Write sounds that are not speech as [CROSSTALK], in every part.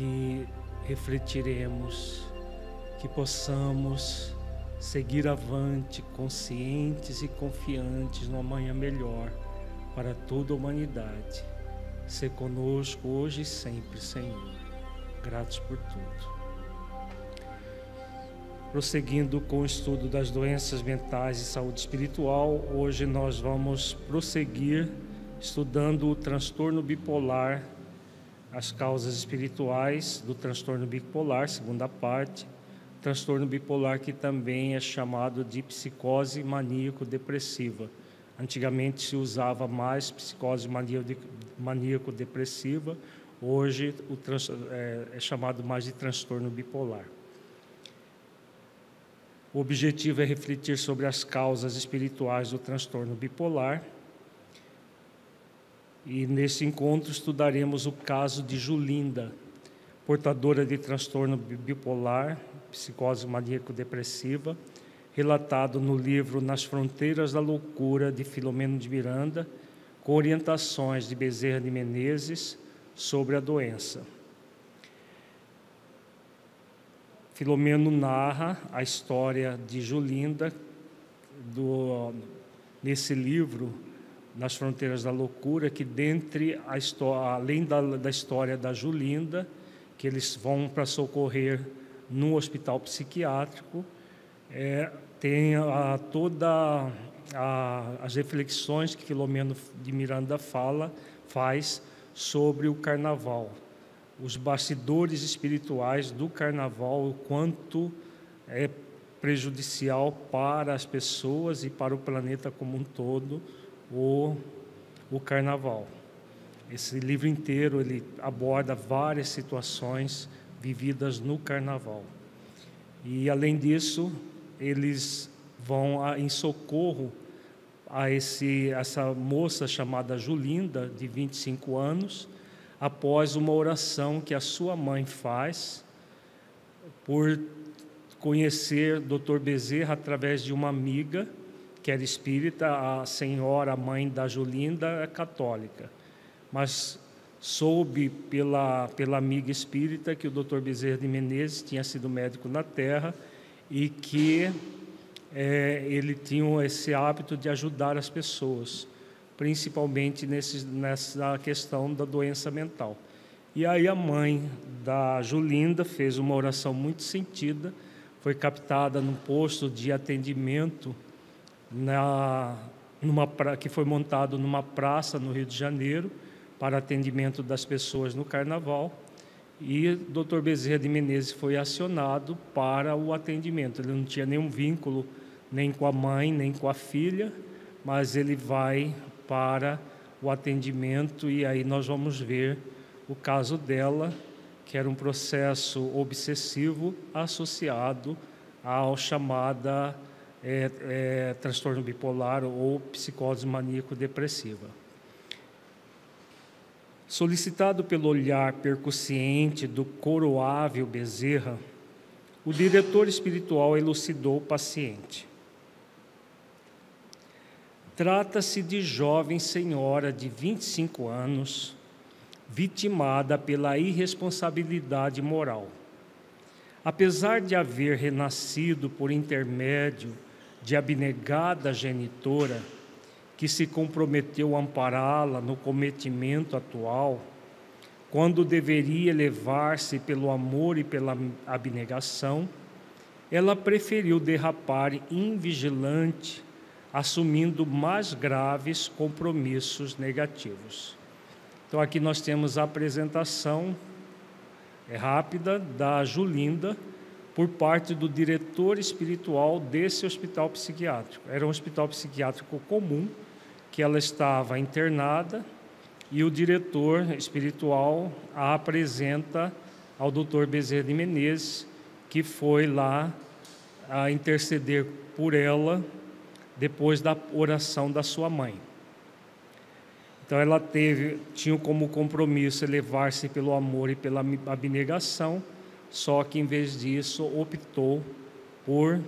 que refletiremos, que possamos seguir avante, conscientes e confiantes no amanhã melhor para toda a humanidade. Ser conosco hoje e sempre, Senhor. Gratos por tudo. Prosseguindo com o estudo das doenças mentais e saúde espiritual, hoje nós vamos prosseguir estudando o transtorno bipolar, as causas espirituais do transtorno bipolar, segunda parte, transtorno bipolar que também é chamado de psicose maníaco-depressiva. Antigamente se usava mais psicose maníaco-depressiva, hoje é, é chamado mais de transtorno bipolar. O objetivo é refletir sobre as causas espirituais do transtorno bipolar. E nesse encontro estudaremos o caso de Julinda, portadora de transtorno bipolar, psicose maníaco-depressiva, relatado no livro Nas Fronteiras da Loucura, de Filomeno de Miranda, com orientações de Bezerra de Menezes sobre a doença. Filomeno narra a história de Julinda do, nesse livro, Nas Fronteiras da Loucura, que dentre a história, além da, da história da Julinda, que eles vão para socorrer no hospital psiquiátrico, é, tem a, toda a, as reflexões que Filomeno de Miranda fala, faz sobre o carnaval. Os bastidores espirituais do carnaval, o quanto é prejudicial para as pessoas e para o planeta como um todo o, o carnaval. Esse livro inteiro ele aborda várias situações vividas no carnaval. E além disso, eles vão em socorro a esse, essa moça chamada Julinda, de 25 anos, após uma oração que a sua mãe faz por conhecer Dr. Bezerra através de uma amiga que era espírita, a senhora, a mãe da Julinda, é católica. Mas soube pela, pela amiga espírita que o Dr. Bezerra de Menezes tinha sido médico na Terra e que é, ele tinha esse hábito de ajudar as pessoas principalmente nesse, nessa questão da doença mental. E aí a mãe da Julinda fez uma oração muito sentida, foi captada num posto de atendimento na, numa, que foi montado numa praça no Rio de Janeiro para atendimento das pessoas no Carnaval. E o Dr. Bezerra de Menezes foi acionado para o atendimento. Ele não tinha nenhum vínculo nem com a mãe, nem com a filha, mas ele vai para o atendimento e aí nós vamos ver o caso dela, que era um processo obsessivo associado ao chamada é, é, transtorno bipolar ou psicose maníaco-depressiva. Solicitado pelo olhar percussiente do coroável Bezerra, o diretor espiritual elucidou o paciente. Trata-se de jovem senhora de 25 anos, vitimada pela irresponsabilidade moral. Apesar de haver renascido por intermédio de abnegada genitora, que se comprometeu a ampará-la no cometimento atual, quando deveria elevar-se pelo amor e pela abnegação, ela preferiu derrapar invigilante assumindo mais graves compromissos negativos. Então, aqui nós temos a apresentação é rápida da Julinda por parte do diretor espiritual desse hospital psiquiátrico. Era um hospital psiquiátrico comum que ela estava internada e o diretor espiritual a apresenta ao Dr. Bezerra de Menezes, que foi lá a interceder por ela depois da oração da sua mãe. Então ela teve, tinha como compromisso elevar-se pelo amor e pela abnegação, só que em vez disso optou por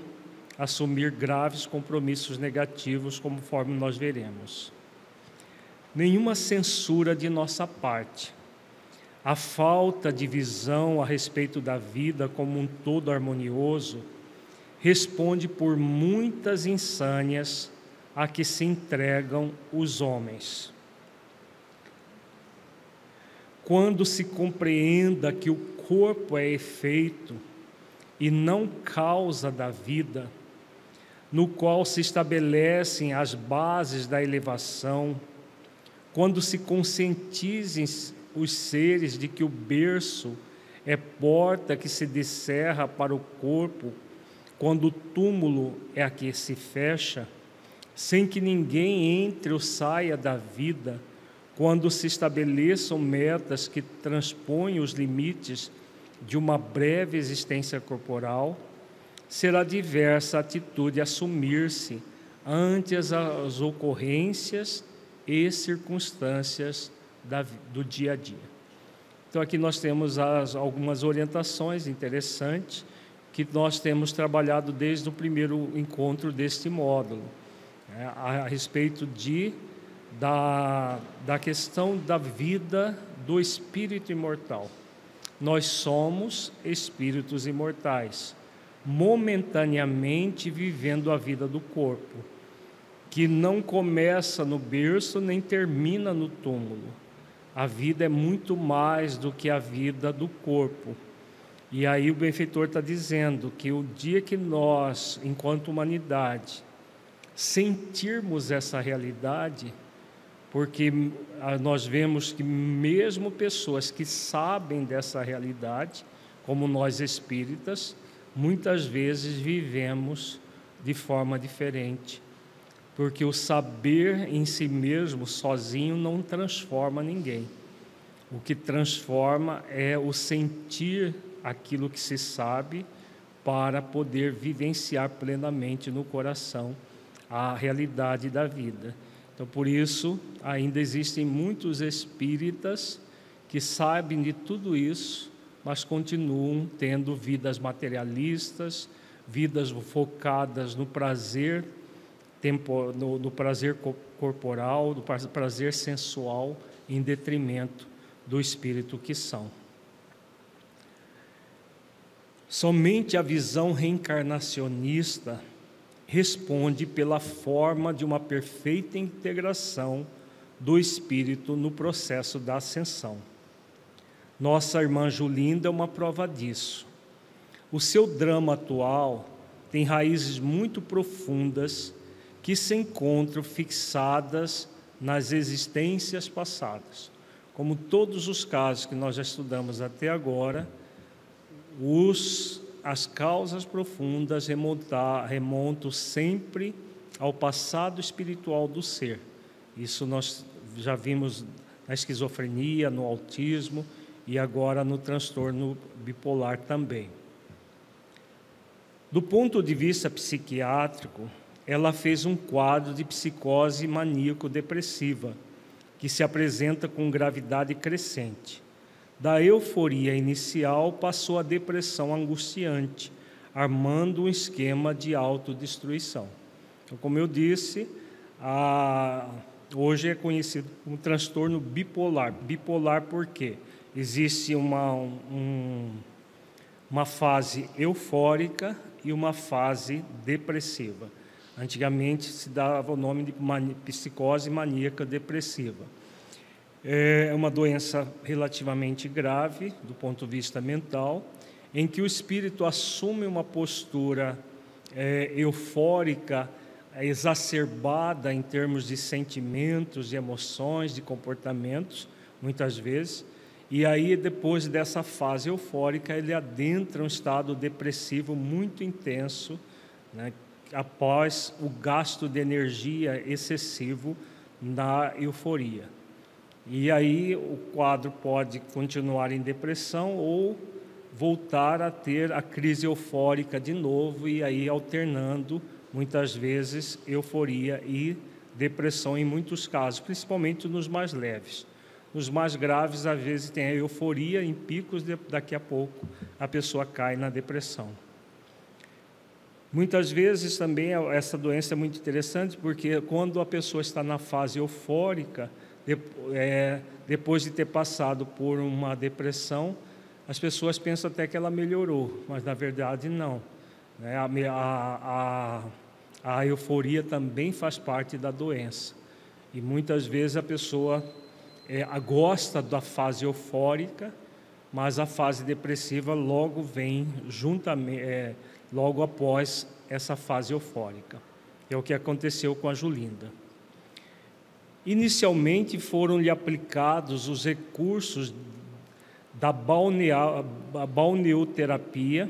assumir graves compromissos negativos, conforme nós veremos. Nenhuma censura de nossa parte. a falta de visão a respeito da vida como um todo harmonioso responde por muitas insânias a que se entregam os homens. Quando se compreenda que o corpo é efeito e não causa da vida, no qual se estabelecem as bases da elevação, quando se conscientizem os seres de que o berço é porta que se descerra para o corpo, quando o túmulo é a que se fecha, sem que ninguém entre ou saia da vida, quando se estabeleçam metas que transpõem os limites de uma breve existência corporal, será diversa a atitude assumir-se ante as, as ocorrências e circunstâncias da, do dia a dia. Então, aqui nós temos as, algumas orientações interessantes que nós temos trabalhado desde o primeiro encontro deste módulo, né, a, a, respeito de, da, da questão da vida do espírito imortal. Nós somos espíritos imortais, momentaneamente vivendo a vida do corpo, que não começa no berço nem termina no túmulo a vida é muito mais do que a vida do corpo. E aí o benfeitor está dizendo que o dia que nós, enquanto humanidade, sentirmos essa realidade, porque nós vemos que mesmo pessoas que sabem dessa realidade, como nós espíritas, muitas vezes vivemos de forma diferente porque o saber em si mesmo, sozinho, não transforma ninguém. O que transforma é o sentir aquilo que se sabe para poder vivenciar plenamente no coração a realidade da vida. Então, por isso, ainda existem muitos espíritas que sabem de tudo isso, mas continuam tendo vidas materialistas, vidas focadas no prazer tempo, no, no prazer corporal, do prazer sensual, em detrimento do espírito que são. Somente a visão reencarnacionista responde pela forma de uma perfeita integração do espírito no processo da ascensão. Nossa irmã Julinda é uma prova disso. O seu drama atual tem raízes muito profundas que se encontram fixadas nas existências passadas. Como todos os casos que nós já estudamos até agora, os, as causas profundas remontam sempre ao passado espiritual do ser. Isso nós já vimos na esquizofrenia, no autismo e agora no transtorno bipolar também. Do ponto de vista psiquiátrico, ela fez um quadro de psicose maníaco-depressiva, que se apresenta com gravidade crescente. Da euforia inicial passou à depressão angustiante, armando um esquema de autodestruição. Então, como eu disse, a... hoje é conhecido como transtorno bipolar. Bipolar por quê? Existe uma, um, uma fase eufórica e uma fase depressiva. Antigamente se dava o nome de psicose maníaca depressiva. É uma doença relativamente grave do ponto de vista mental, em que o espírito assume uma postura é, eufórica, exacerbada em termos de sentimentos, de emoções, de comportamentos, muitas vezes, e aí depois dessa fase eufórica ele adentra um estado depressivo muito intenso, né, após o gasto de energia excessivo na euforia. E aí o quadro pode continuar em depressão ou voltar a ter a crise eufórica de novo e aí alternando muitas vezes euforia e depressão em muitos casos, principalmente nos mais leves. Nos mais graves, às vezes tem a euforia em picos, daqui a pouco a pessoa cai na depressão. Muitas vezes também essa doença é muito interessante porque quando a pessoa está na fase eufórica, depois de ter passado por uma depressão, as pessoas pensam até que ela melhorou, mas na verdade não. Né? A, a, a, a euforia também faz parte da doença. E muitas vezes a pessoa é, gosta da fase eufórica, mas a fase depressiva logo vem juntamente, é, logo após essa fase eufórica. É o que aconteceu com a Julinda. Inicialmente foram-lhe aplicados os recursos da balneoterapia,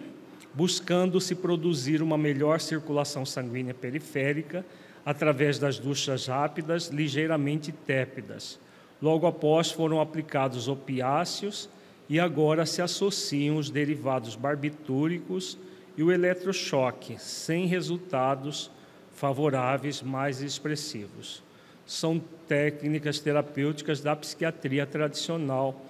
buscando se produzir uma melhor circulação sanguínea periférica através das duchas rápidas, ligeiramente tépidas. Logo após foram aplicados opiáceos e agora se associam os derivados barbitúricos e o eletrochoque, sem resultados favoráveis mais expressivos. São técnicas terapêuticas da psiquiatria tradicional.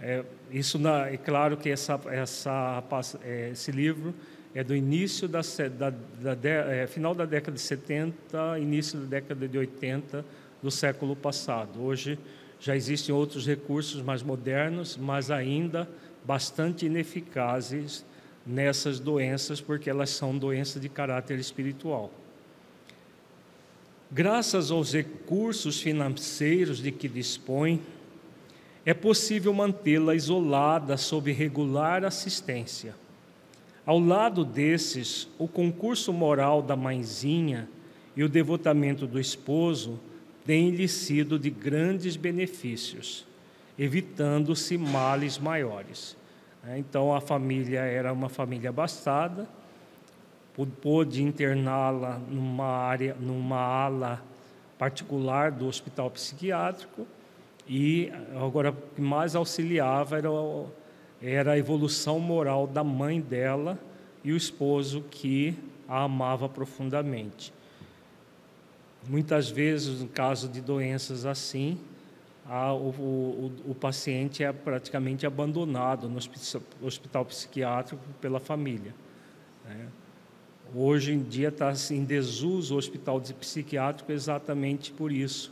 É, isso na, é claro que essa, essa, é, esse livro é do início da, da, da de, é, final da década de 70, início da década de 80 do século passado. Hoje já existem outros recursos mais modernos, mas ainda bastante ineficazes nessas doenças, porque elas são doenças de caráter espiritual. Graças aos recursos financeiros de que dispõe, é possível mantê-la isolada sob regular assistência. Ao lado desses, o concurso moral da mãezinha e o devotamento do esposo têm-lhe sido de grandes benefícios, evitando-se males maiores. Então, a família era uma família abastada, pôde interná-la numa área, numa ala particular do hospital psiquiátrico e agora o que mais auxiliava era, era a evolução moral da mãe dela e o esposo que a amava profundamente. Muitas vezes, no caso de doenças assim, a, o, o, o, paciente é praticamente abandonado no hospital, psiquiátrico pela família. Né? Hoje em dia está em desuso o hospital psiquiátrico exatamente por isso,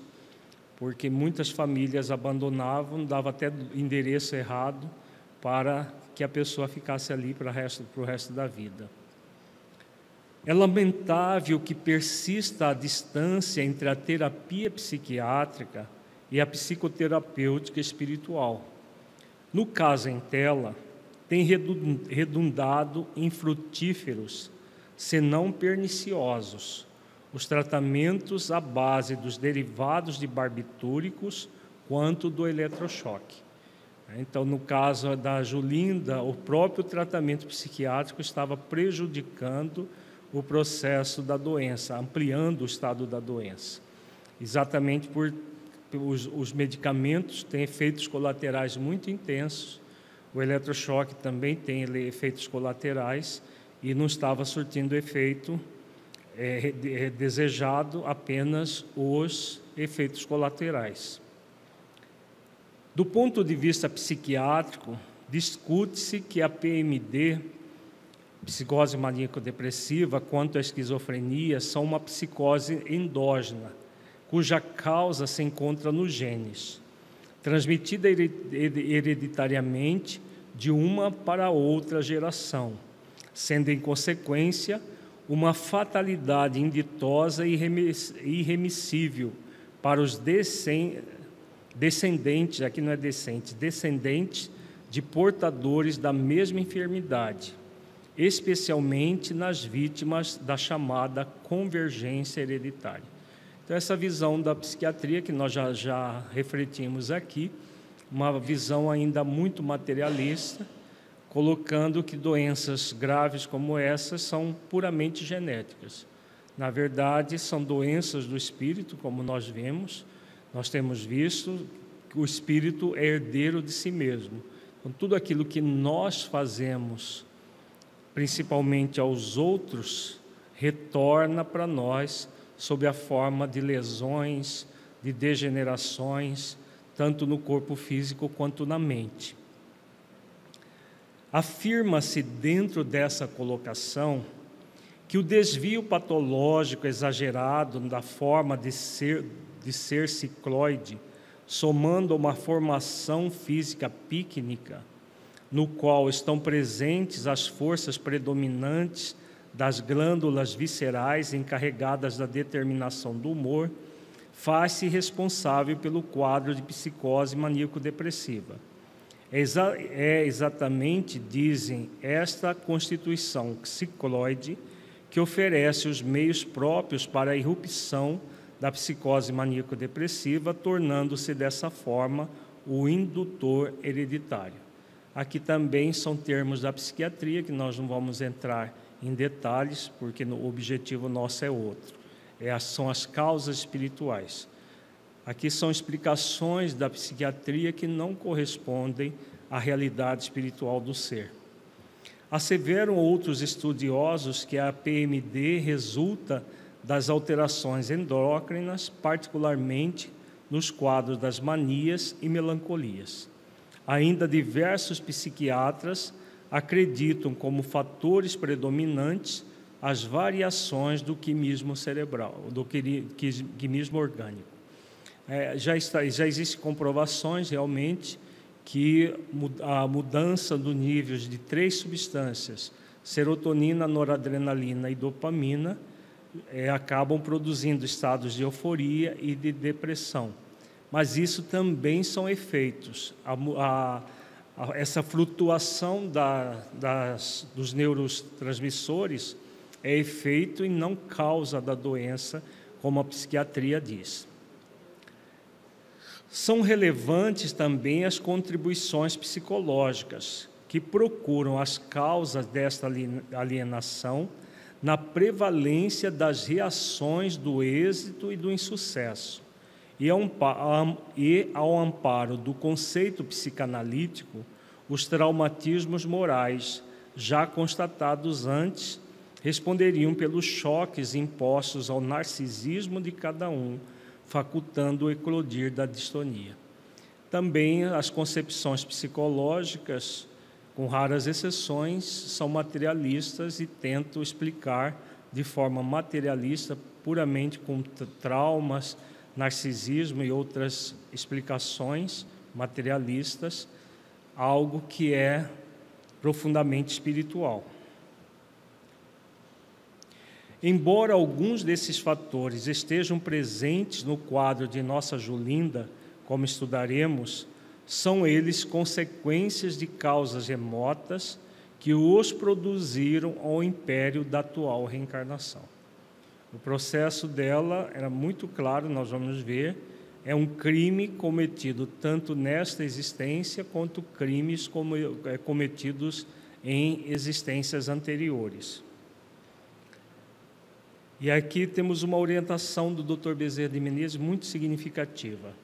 porque muitas famílias abandonavam, dava até endereço errado para que a pessoa ficasse ali para o resto, resto da vida. É lamentável que persista a distância entre a terapia psiquiátrica e a psicoterapêutica espiritual. No caso em tela, tem redundado em frutíferos senão perniciosos, os tratamentos à base dos derivados de barbitúricos quanto do eletrochoque. Então, no caso da Julinda, o próprio tratamento psiquiátrico estava prejudicando o processo da doença, ampliando o estado da doença. Exatamente por os, os medicamentos têm efeitos colaterais muito intensos, o eletrochoque também tem efeitos colaterais, e não estava surtindo efeito é, é, desejado apenas os efeitos colaterais. Do ponto de vista psiquiátrico, discute-se que a PMD, psicose maníaco-depressiva, quanto à esquizofrenia, são uma psicose endógena, cuja causa se encontra nos genes, transmitida hereditariamente de uma para outra geração sendo em consequência uma fatalidade inditosa e irremissível para os descendentes, aqui não é decente, descendentes de portadores da mesma enfermidade, especialmente nas vítimas da chamada convergência hereditária. Então, essa visão da psiquiatria que nós já, já refletimos aqui, uma visão ainda muito materialista, colocando que doenças graves como essas são puramente genéticas. Na verdade, são doenças do espírito, como nós vemos, nós temos visto que o espírito é herdeiro de si mesmo. Então, tudo aquilo que nós fazemos, principalmente aos outros, retorna para nós sob a forma de lesões, de degenerações, tanto no corpo físico quanto na mente. Afirma-se dentro dessa colocação que o desvio patológico exagerado da forma de ser, de ser cicloide somando uma formação física pícnica, no qual estão presentes as forças predominantes das glândulas viscerais encarregadas da determinação do humor, faz-se responsável pelo quadro de psicose maníaco-depressiva. É, exa exatamente, dizem, esta constituição cicloide que oferece os meios próprios para a irrupção da psicose maníaco-depressiva, tornando-se dessa forma o indutor hereditário. Aqui também são termos da psiquiatria que nós não vamos entrar em detalhes, porque o objetivo nosso é outro. É, são as causas espirituais. Aqui são explicações da psiquiatria que não correspondem à realidade espiritual do ser. Asseveram outros estudiosos que a PMD resulta das alterações endócrinas, particularmente nos quadros das manias e melancolias. Ainda diversos psiquiatras acreditam como fatores predominantes as variações do quimismo cerebral, do quimismo orgânico. É, já, está, já existem comprovações realmente que a mudança do nível de três substâncias, serotonina, noradrenalina e dopamina, é, acabam produzindo estados de euforia e de depressão. Mas isso também são efeitos. A, a, a, essa flutuação da, das, dos neurotransmissores é efeito e não causa da doença, como a psiquiatria diz. São relevantes também as contribuições psicológicas, que procuram as causas desta alienação na prevalência das reações do êxito e do insucesso. E ao amparo do conceito psicanalítico, os traumatismos morais, já constatados antes, responderiam pelos choques impostos ao narcisismo de cada um, facultando o eclodir da distonia. Também as concepções psicológicas com raras exceções, são materialistas e tentam explicar de forma materialista, puramente com traumas, narcisismo e outras explicações materialistas, algo que é profundamente espiritual. Embora alguns desses fatores estejam presentes no quadro de nossa Julinda, como estudaremos, são eles consequências de causas remotas que os produziram ao império da atual reencarnação. O processo dela era muito claro, nós vamos ver, é um crime cometido tanto nesta existência quanto crimes é, cometidos em existências anteriores. E aqui temos uma orientação do Dr. Bezerra de Menezes muito significativa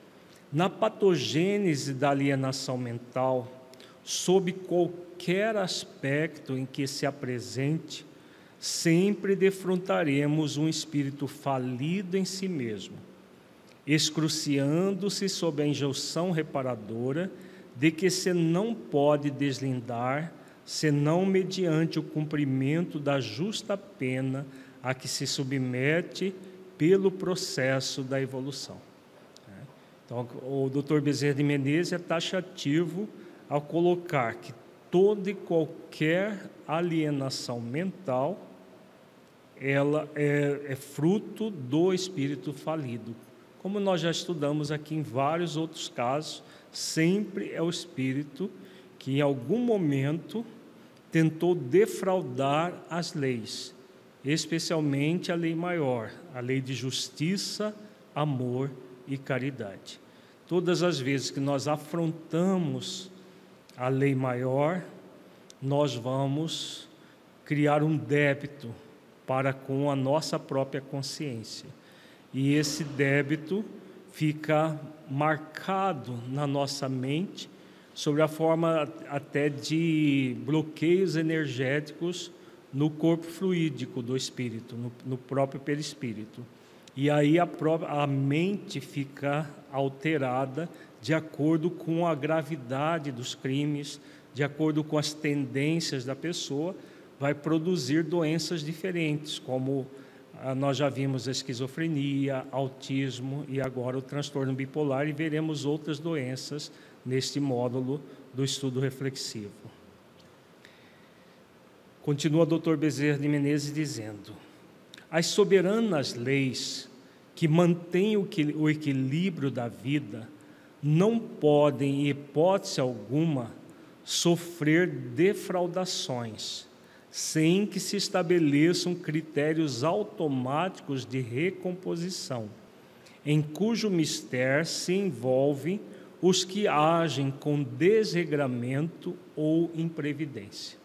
na patogênese da alienação mental, sob qualquer aspecto em que se apresente, sempre defrontaremos um espírito falido em si mesmo, excruciando-se sob a injunção reparadora de que se não pode deslindar senão mediante o cumprimento da justa pena a que se submete pelo processo da evolução. Então, o Dr. Bezerra de Menezes é taxativo ao colocar que toda e qualquer alienação mental ela é, é fruto do espírito falido. Como nós já estudamos aqui em vários outros casos, sempre é o espírito que em algum momento tentou defraudar as leis, especialmente a lei maior, a lei de justiça, amor e caridade. Todas as vezes que nós afrontamos a lei maior, nós vamos criar um débito para com a nossa própria consciência. E esse débito fica marcado na nossa mente sobre a forma até de bloqueios energéticos no corpo fluídico do espírito, no, no próprio perispírito. E aí a, própria, a mente fica alterada de acordo com a gravidade dos crimes, de acordo com as tendências da pessoa, vai produzir doenças diferentes, como ah, nós já vimos a esquizofrenia, autismo e agora o transtorno bipolar e veremos outras doenças neste módulo do estudo reflexivo. Continua o Dr. Bezerra de Menezes dizendo: as soberanas leis que mantêm o equilíbrio da vida não podem, em hipótese alguma, sofrer defraudações sem que se estabeleçam critérios automáticos de recomposição, em cujo mistério se envolvem os que agem com desregramento ou imprevidência.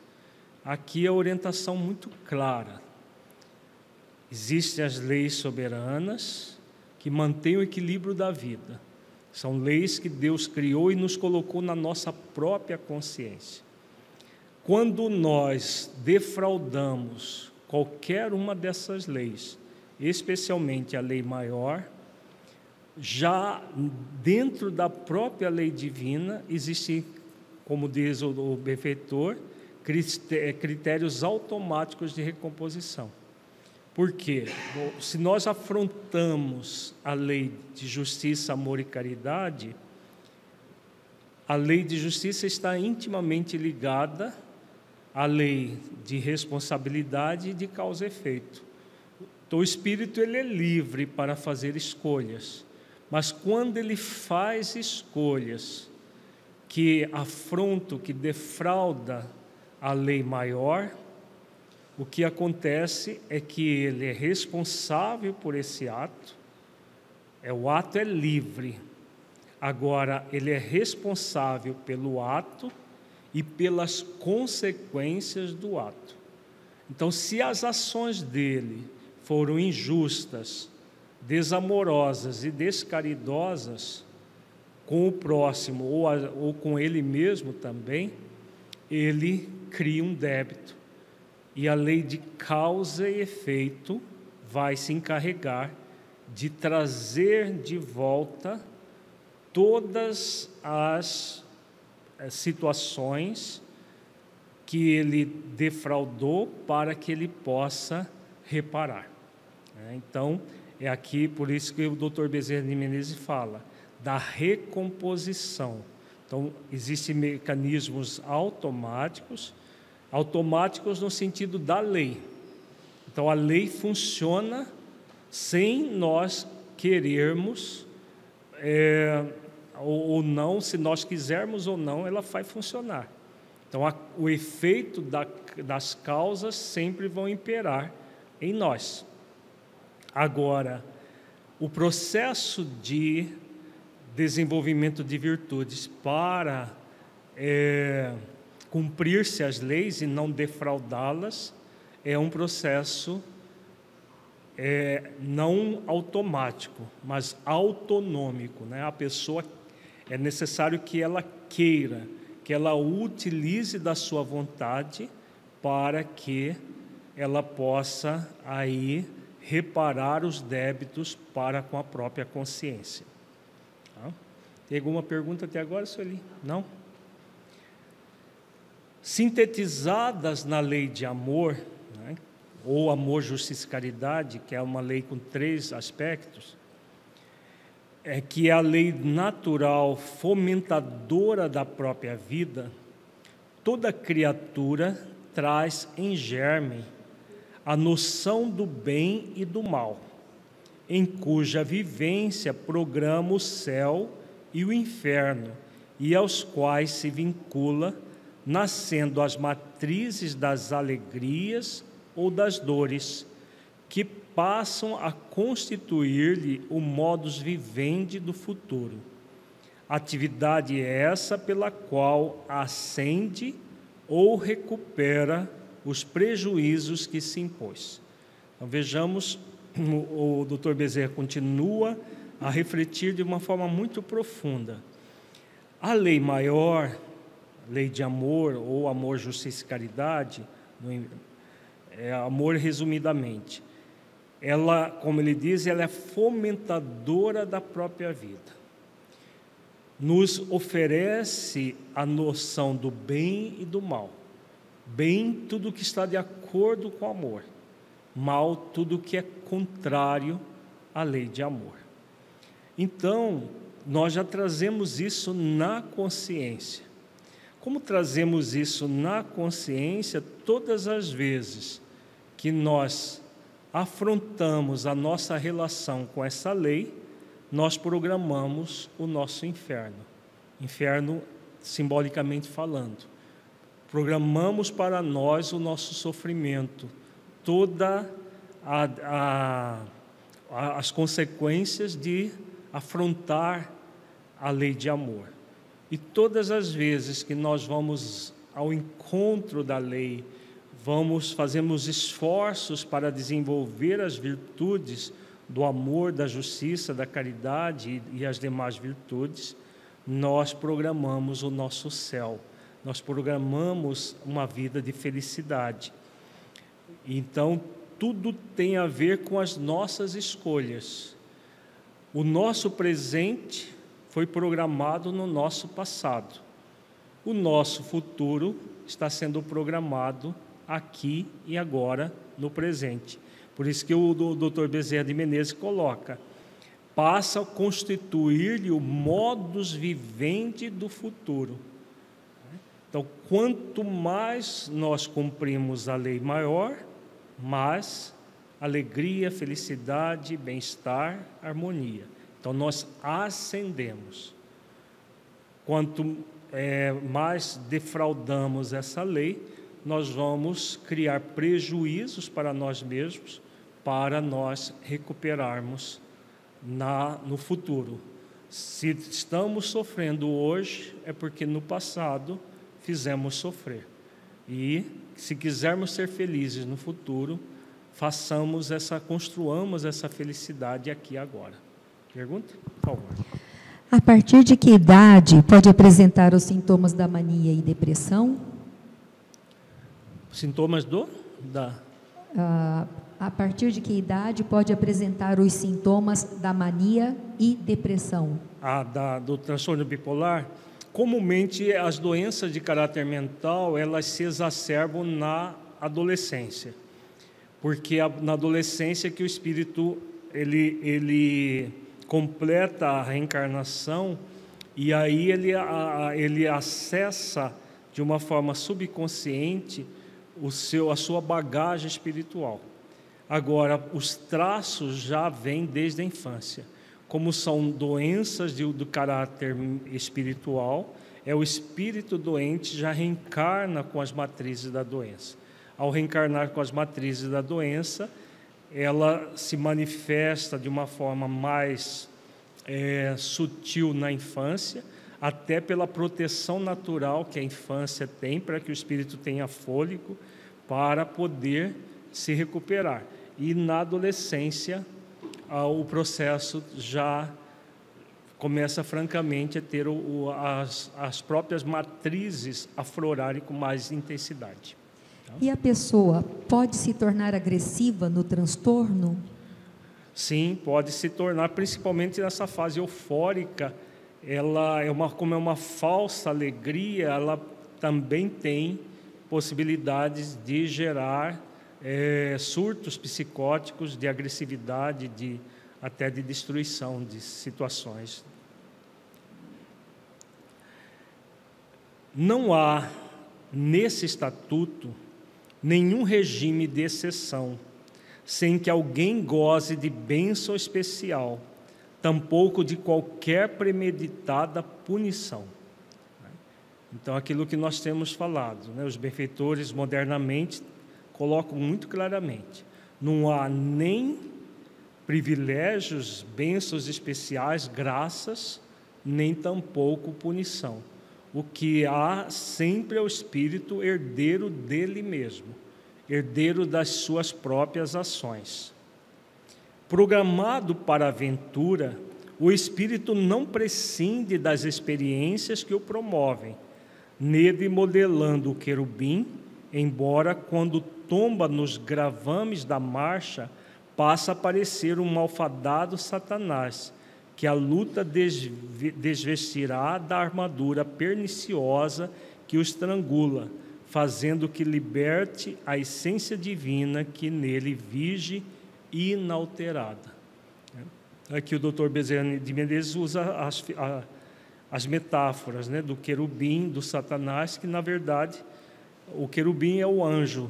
Aqui é a orientação muito clara. Existem as leis soberanas que mantêm o equilíbrio da vida. São leis que Deus criou e nos colocou na nossa própria consciência. Quando nós defraudamos qualquer uma dessas leis, especialmente a lei maior, já dentro da própria lei divina existe, como diz o benfeitor, critérios automáticos de recomposição. Porque se nós afrontamos a lei de justiça, amor e caridade, a lei de justiça está intimamente ligada a lei de responsabilidade e de causa e efeito. Então, o espírito ele é livre para fazer escolhas, mas quando ele faz escolhas que afrontam, que defrauda a lei maior, o que acontece é que ele é responsável por esse ato. É o ato é livre. Agora ele é responsável pelo ato e pelas consequências do ato. Então, se as ações dele foram injustas, desamorosas e descaridosas com o próximo ou, a, ou com ele mesmo também, ele cria um débito. E a lei de causa e efeito vai se encarregar de trazer de volta todas as é, situações que ele defraudou para que ele possa reparar. É, então, é aqui por isso que o Dr. Bezerra de Menezes fala da recomposição. Então, existem mecanismos automáticos, automáticos no sentido da lei. Então, a lei funciona sem nós querermos é, ou, ou não, se nós quisermos ou não, ela vai funcionar. Então, a, o efeito da, das causas sempre vão imperar em nós. Agora, o processo de desenvolvimento de virtudes para é, cumprir-se as leis e não defraudá-las é um processo é, não automático, mas autonômico. Né? A pessoa é necessário que ela queira, que ela utilize da sua vontade para que ela possa aí reparar os débitos para com a própria consciência. Tem alguma pergunta até agora, Sueli? Não? Sintetizadas na lei de amor, né? ou amor, justiça e caridade, que é uma lei com três aspectos, é que a lei natural fomentadora da própria vida, toda criatura traz em germe a noção do bem e do mal, em cuja vivência programa o céu e o inferno, e aos quais se vincula, nascendo as matrizes das alegrias ou das dores, que passam a constituir-lhe o modus vivendi do futuro. Atividade essa pela qual ascende ou recupera os prejuízos que se impôs. Então vejamos, [CLEARS THROAT] o Dr. Bezerra continua a refletir de uma forma muito profunda. A lei maior, lei de amor ou amor, justiça e caridade, é amor resumidamente, ela, como ele diz, ela é fomentadora da própria vida. Nos oferece a noção do bem e do mal. Bem, tudo que está de acordo com o amor. mal tudo que é contrário à lei de amor. Então, nós já trazemos isso na consciência. Como trazemos isso na consciência todas as vezes que nós afrontamos a nossa relação com essa lei, nós programamos o nosso inferno. Inferno simbolicamente falando. Programamos para nós o nosso sofrimento, toda a, a, a, as consequências de afrontar a lei de amor. E todas as vezes que nós vamos ao encontro da lei, vamos fazemos esforços para desenvolver as virtudes do amor, da justiça, da caridade e, as demais virtudes, nós programamos o nosso céu. Nós programamos uma vida de felicidade. Então, tudo tem a ver com as nossas escolhas. O nosso presente foi programado no nosso passado. O nosso futuro está sendo programado aqui e agora, no presente. Por isso que o Dr. Bezerra de Menezes coloca: passa a constituir-lhe o modus vivendi do futuro. Então, quanto mais nós cumprimos a lei maior, mais alegria, felicidade, bem-estar, harmonia. Então, nós ascendemos. Quanto é, mais defraudamos essa lei, nós vamos criar prejuízos para nós mesmos, para nós recuperarmos na, no futuro. Se estamos sofrendo hoje, é porque no passado fizemos sofrer. E se quisermos ser felizes no futuro, façamos essa, construamos essa felicidade aqui agora. Pergunta? Por favor. A partir de que idade pode apresentar os sintomas da mania e depressão? Sintomas do? Da. Uh, a partir de que idade pode apresentar os sintomas da mania e depressão? Ah, da, do transtorno bipolar? Comumente, as doenças de caráter mental, elas se exacerbam na adolescência. Porque na adolescência que o espírito, ele, ele completa a reencarnação e aí ele, a, ele acessa de uma forma subconsciente o seu, a sua bagagem espiritual. Agora, os traços já vêm desde a infância. Como são doenças de, do caráter espiritual, é o espírito doente já reencarna com as matrizes da doença. Ao reencarnar com as matrizes da doença, ela se manifesta de uma forma mais é, sutil na infância, até pela proteção natural que a infância tem para que o espírito tenha fôlego para poder se recuperar. E na adolescência, o processo já começa francamente a ter as, as próprias matrizes aflorarem com mais intensidade. E a pessoa pode se tornar agressiva no transtorno? Sim, pode se tornar, principalmente nessa fase eufórica ela é uma como é uma falsa alegria, ela também tem possibilidades de gerar é, surtos psicóticos de agressividade, de até de destruição de situações. Não há nesse estatuto nenhum regime de exceção sem que alguém goze de bênção especial tampouco de qualquer premeditada punição. Então, aquilo que nós temos falado, né, os benfeitores modernamente colocam muito claramente: não há nem privilégios, bênçãos especiais, graças, nem tampouco punição. O que há sempre é o espírito herdeiro dele mesmo, herdeiro das suas próprias ações. Programado para a aventura, o espírito não prescinde das experiências que o promovem, nele modelando o querubim, embora quando tomba nos gravames da marcha, passa a parecer um malfadado Satanás, que a luta desvestirá da armadura perniciosa que o estrangula, fazendo que liberte a essência divina que nele vige inalterada. Aqui o Dr. Bezerra de Menezes usa as, a, as metáforas né, do querubim, do Satanás, que na verdade o querubim é o anjo,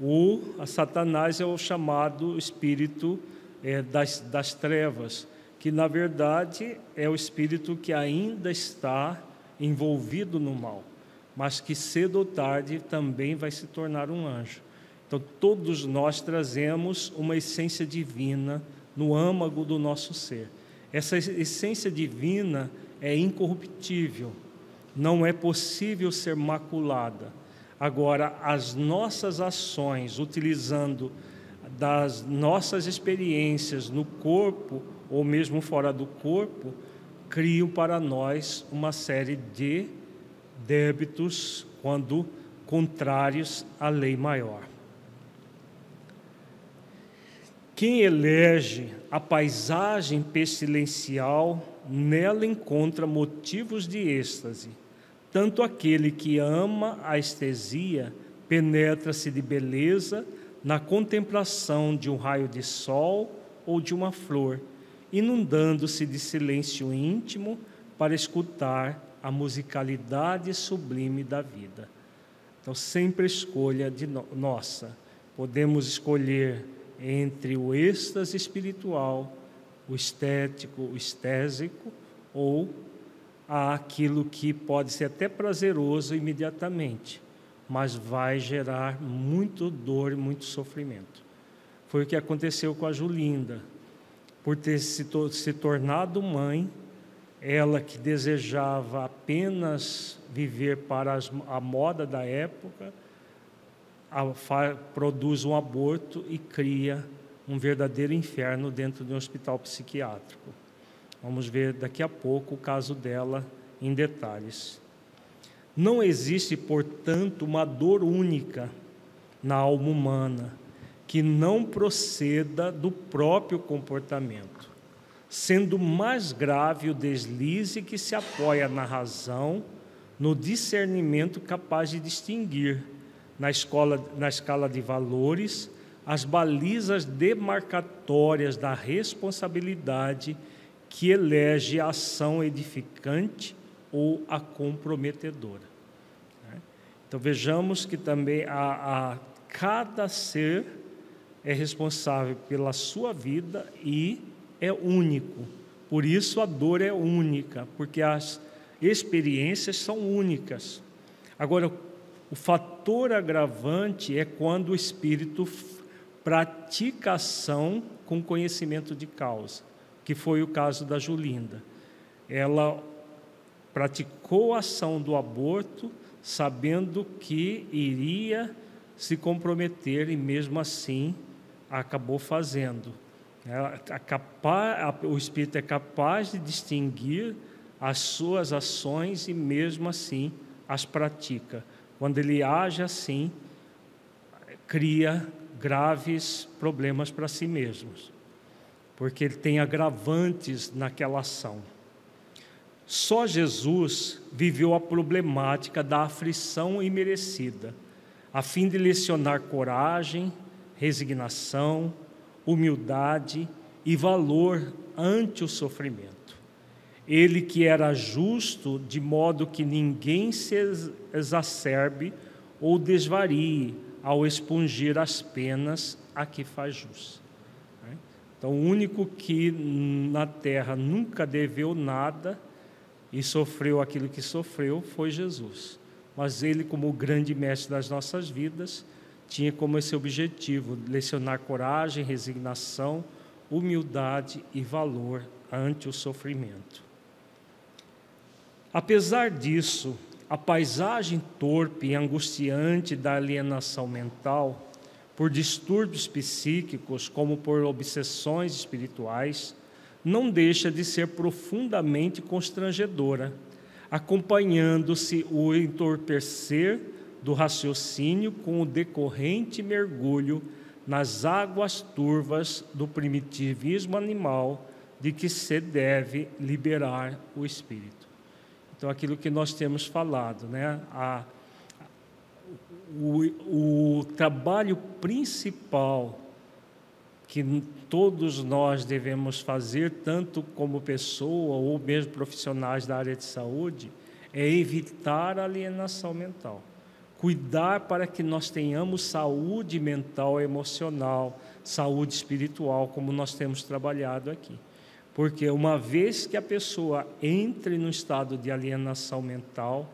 o Satanás é o chamado espírito é, das, das trevas, que na verdade é o espírito que ainda está envolvido no mal, mas que cedo ou tarde também vai se tornar um anjo. Então, todos nós trazemos uma essência divina no âmago do nosso ser. Essa essência divina é incorruptível, não é possível ser maculada. Agora, as nossas ações, utilizando das nossas experiências no corpo ou mesmo fora do corpo, criam para nós uma série de débitos quando contrários à lei maior. Quem elege a paisagem pestilencial, nela encontra motivos de êxtase. Tanto aquele que ama a estesia penetra-se de beleza na contemplação de um raio de sol ou de uma flor inundando-se de silêncio íntimo para escutar a musicalidade sublime da vida. Então, sempre escolha de no nossa. Podemos escolher entre o êxtase espiritual, o estético, o estésico, ou aquilo que pode ser até prazeroso imediatamente, mas vai gerar muito dor muito sofrimento. Foi o que aconteceu com a Julinda por ter se, se tornado mãe, ela que desejava apenas viver para as, a moda da época, a, fa, produz um aborto e cria um verdadeiro inferno dentro de um hospital psiquiátrico. Vamos ver daqui a pouco o caso dela em detalhes. Não existe, portanto, uma dor única na alma humana que não proceda do próprio comportamento, sendo mais grave o deslize que se apoia na razão, no discernimento capaz de distinguir, na, escola, na escala de valores, as balizas demarcatórias da responsabilidade que elege a ação edificante ou a comprometedora. Né? Então vejamos que também a, a cada ser é responsável pela sua vida e é único. Por isso a dor é única, porque as experiências são únicas. Agora, o fator agravante é quando o espírito pratica ação com conhecimento de causa, que foi o caso da Julinda. Ela praticou a ação do aborto sabendo que iria se comprometer e mesmo assim acabou fazendo. o Espírito é capaz de distinguir as suas ações e mesmo assim as pratica. Quando ele age assim, cria graves problemas para si mesmos, porque ele tem agravantes naquela ação. Só Jesus viveu a problemática da aflição imerecida, a fim de lecionar coragem, resignação, humildade e valor ante o sofrimento. Ele que era justo, de modo que ninguém se exacerbe ou desvarie ao expungir as penas a que faz jus. Né? Então, o único que na terra nunca deveu nada e sofreu aquilo que sofreu foi Jesus. Mas ele, como o grande mestre das nossas vidas, tinha como esse objetivo lecionar coragem, resignação, humildade e valor ante o sofrimento. Apesar disso, a paisagem torpe e angustiante da alienação mental, por distúrbios psíquicos, como por obsessões espirituais, não deixa de ser profundamente constrangedora, acompanhando-se o entorpecer do raciocínio com o decorrente mergulho nas águas turvas do primitivismo animal de que se deve liberar o espírito. Então, aquilo que nós temos falado, né? A, o, o trabalho principal que todos nós devemos fazer, tanto como pessoa ou mesmo profissionais da área de saúde, é evitar a alienação mental. Cuidar para que nós tenhamos saúde mental, emocional, saúde espiritual, como nós temos trabalhado aqui. Porque uma vez que a pessoa entre no estado de alienação mental,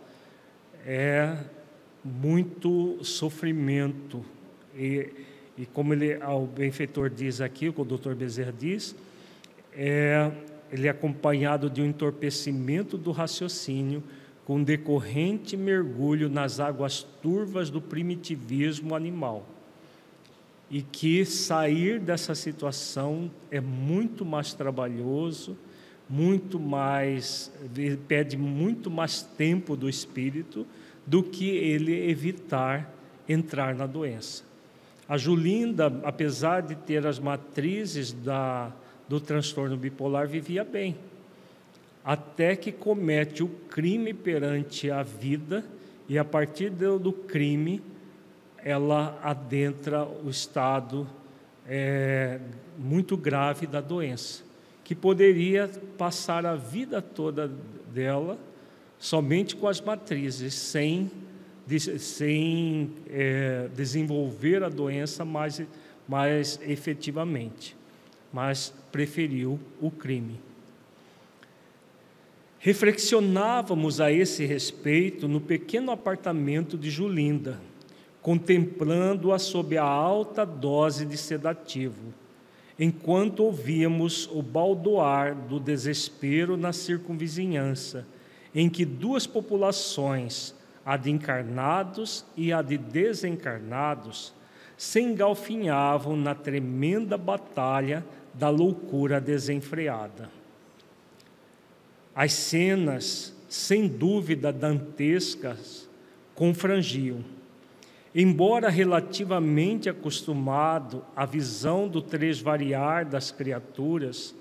é muito sofrimento. E, e como ele, o benfeitor diz aqui, o doutor Bezerra diz, é, ele é acompanhado de um entorpecimento do raciocínio, com decorrente mergulho nas águas turvas do primitivismo animal e que sair dessa situação é muito mais trabalhoso, muito mais pede muito mais tempo do espírito do que ele evitar entrar na doença. A Julinda, apesar de ter as matrizes da, do transtorno bipolar, vivia bem, até que comete o crime perante a vida e a partir do, crime ela adentra o estado é, muito grave da doença, que poderia passar a vida toda dela somente com as matrizes, sem, sem é, desenvolver a doença mais, mais efetivamente, mas preferiu o crime. Reflexionávamos a esse respeito no pequeno apartamento de Julinda, contemplando-a sob a alta dose de sedativo, enquanto ouvíamos o baldoar do desespero na circunvizinhança, em que duas populações, a de encarnados e a de desencarnados, se engalfinhavam na tremenda batalha da loucura desenfreada. As cenas, sem dúvida dantescas, confrangiam. Embora relativamente acostumado à visão do tresvariar das criaturas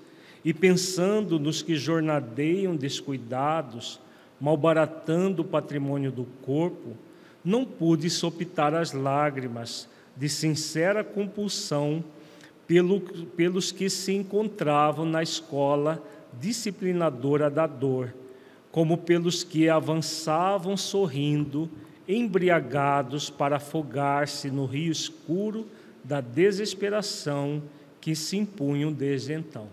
e pensando nos que jornadeiam descuidados, malbaratando o patrimônio do corpo, não pude sopitar as lágrimas de sincera compulsão pelo, pelos que se encontravam na escola disciplinadora da dor, como pelos que avançavam sorrindo embriagados para afogar-se no rio escuro da desesperação que se impunham desde então.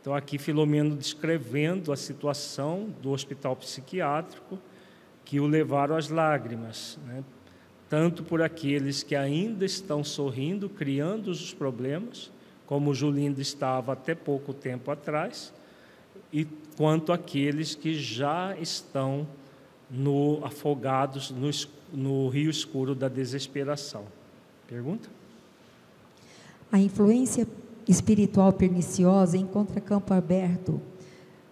Então, aqui Filomeno descrevendo a situação do hospital psiquiátrico que o levaram às lágrimas, né? tanto por aqueles que ainda estão sorrindo, criando os problemas, como Julinda estava até pouco tempo atrás, e quanto aqueles que já estão no afogados no, no rio escuro da desesperação. Pergunta? A influência espiritual perniciosa encontra campo aberto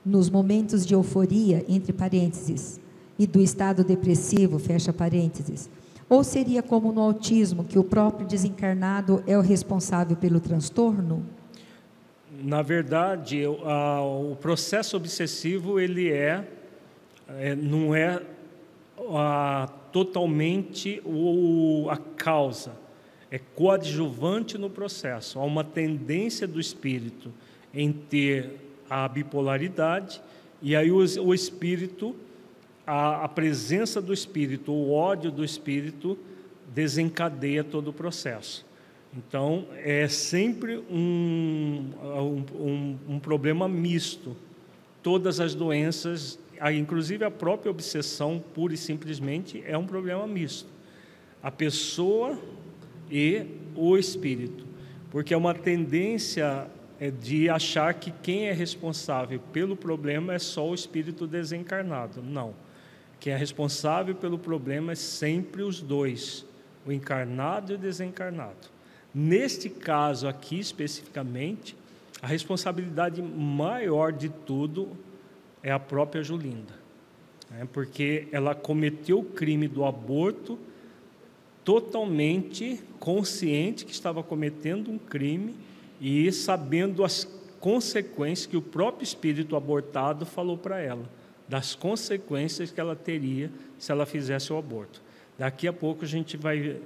nos momentos de euforia, entre parênteses, e do estado depressivo, fecha parênteses. Ou seria como no autismo, que o próprio desencarnado é o responsável pelo transtorno? Na verdade, o processo obsessivo ele é é, não é a, totalmente o, a causa, é coadjuvante no processo. Há uma tendência do espírito em ter a bipolaridade, e aí o, o espírito, a, a presença do espírito, o ódio do espírito, desencadeia todo o processo. Então, é sempre um, um, um, problema misto. Todas as doenças inclusive a própria obsessão, pura e simplesmente, é um problema misto. A pessoa e o espírito. Porque é uma tendência é, de achar que quem é responsável pelo problema é só o espírito desencarnado. Não. Quem é responsável pelo problema é sempre os dois, o encarnado e o desencarnado. Neste caso aqui especificamente, a responsabilidade maior de tudo é a própria Julinda, né? porque ela cometeu o crime do aborto totalmente consciente que estava cometendo um crime e sabendo as consequências que o próprio espírito abortado falou para ela, das consequências que ela teria se ela fizesse o aborto. Daqui a pouco a gente vai,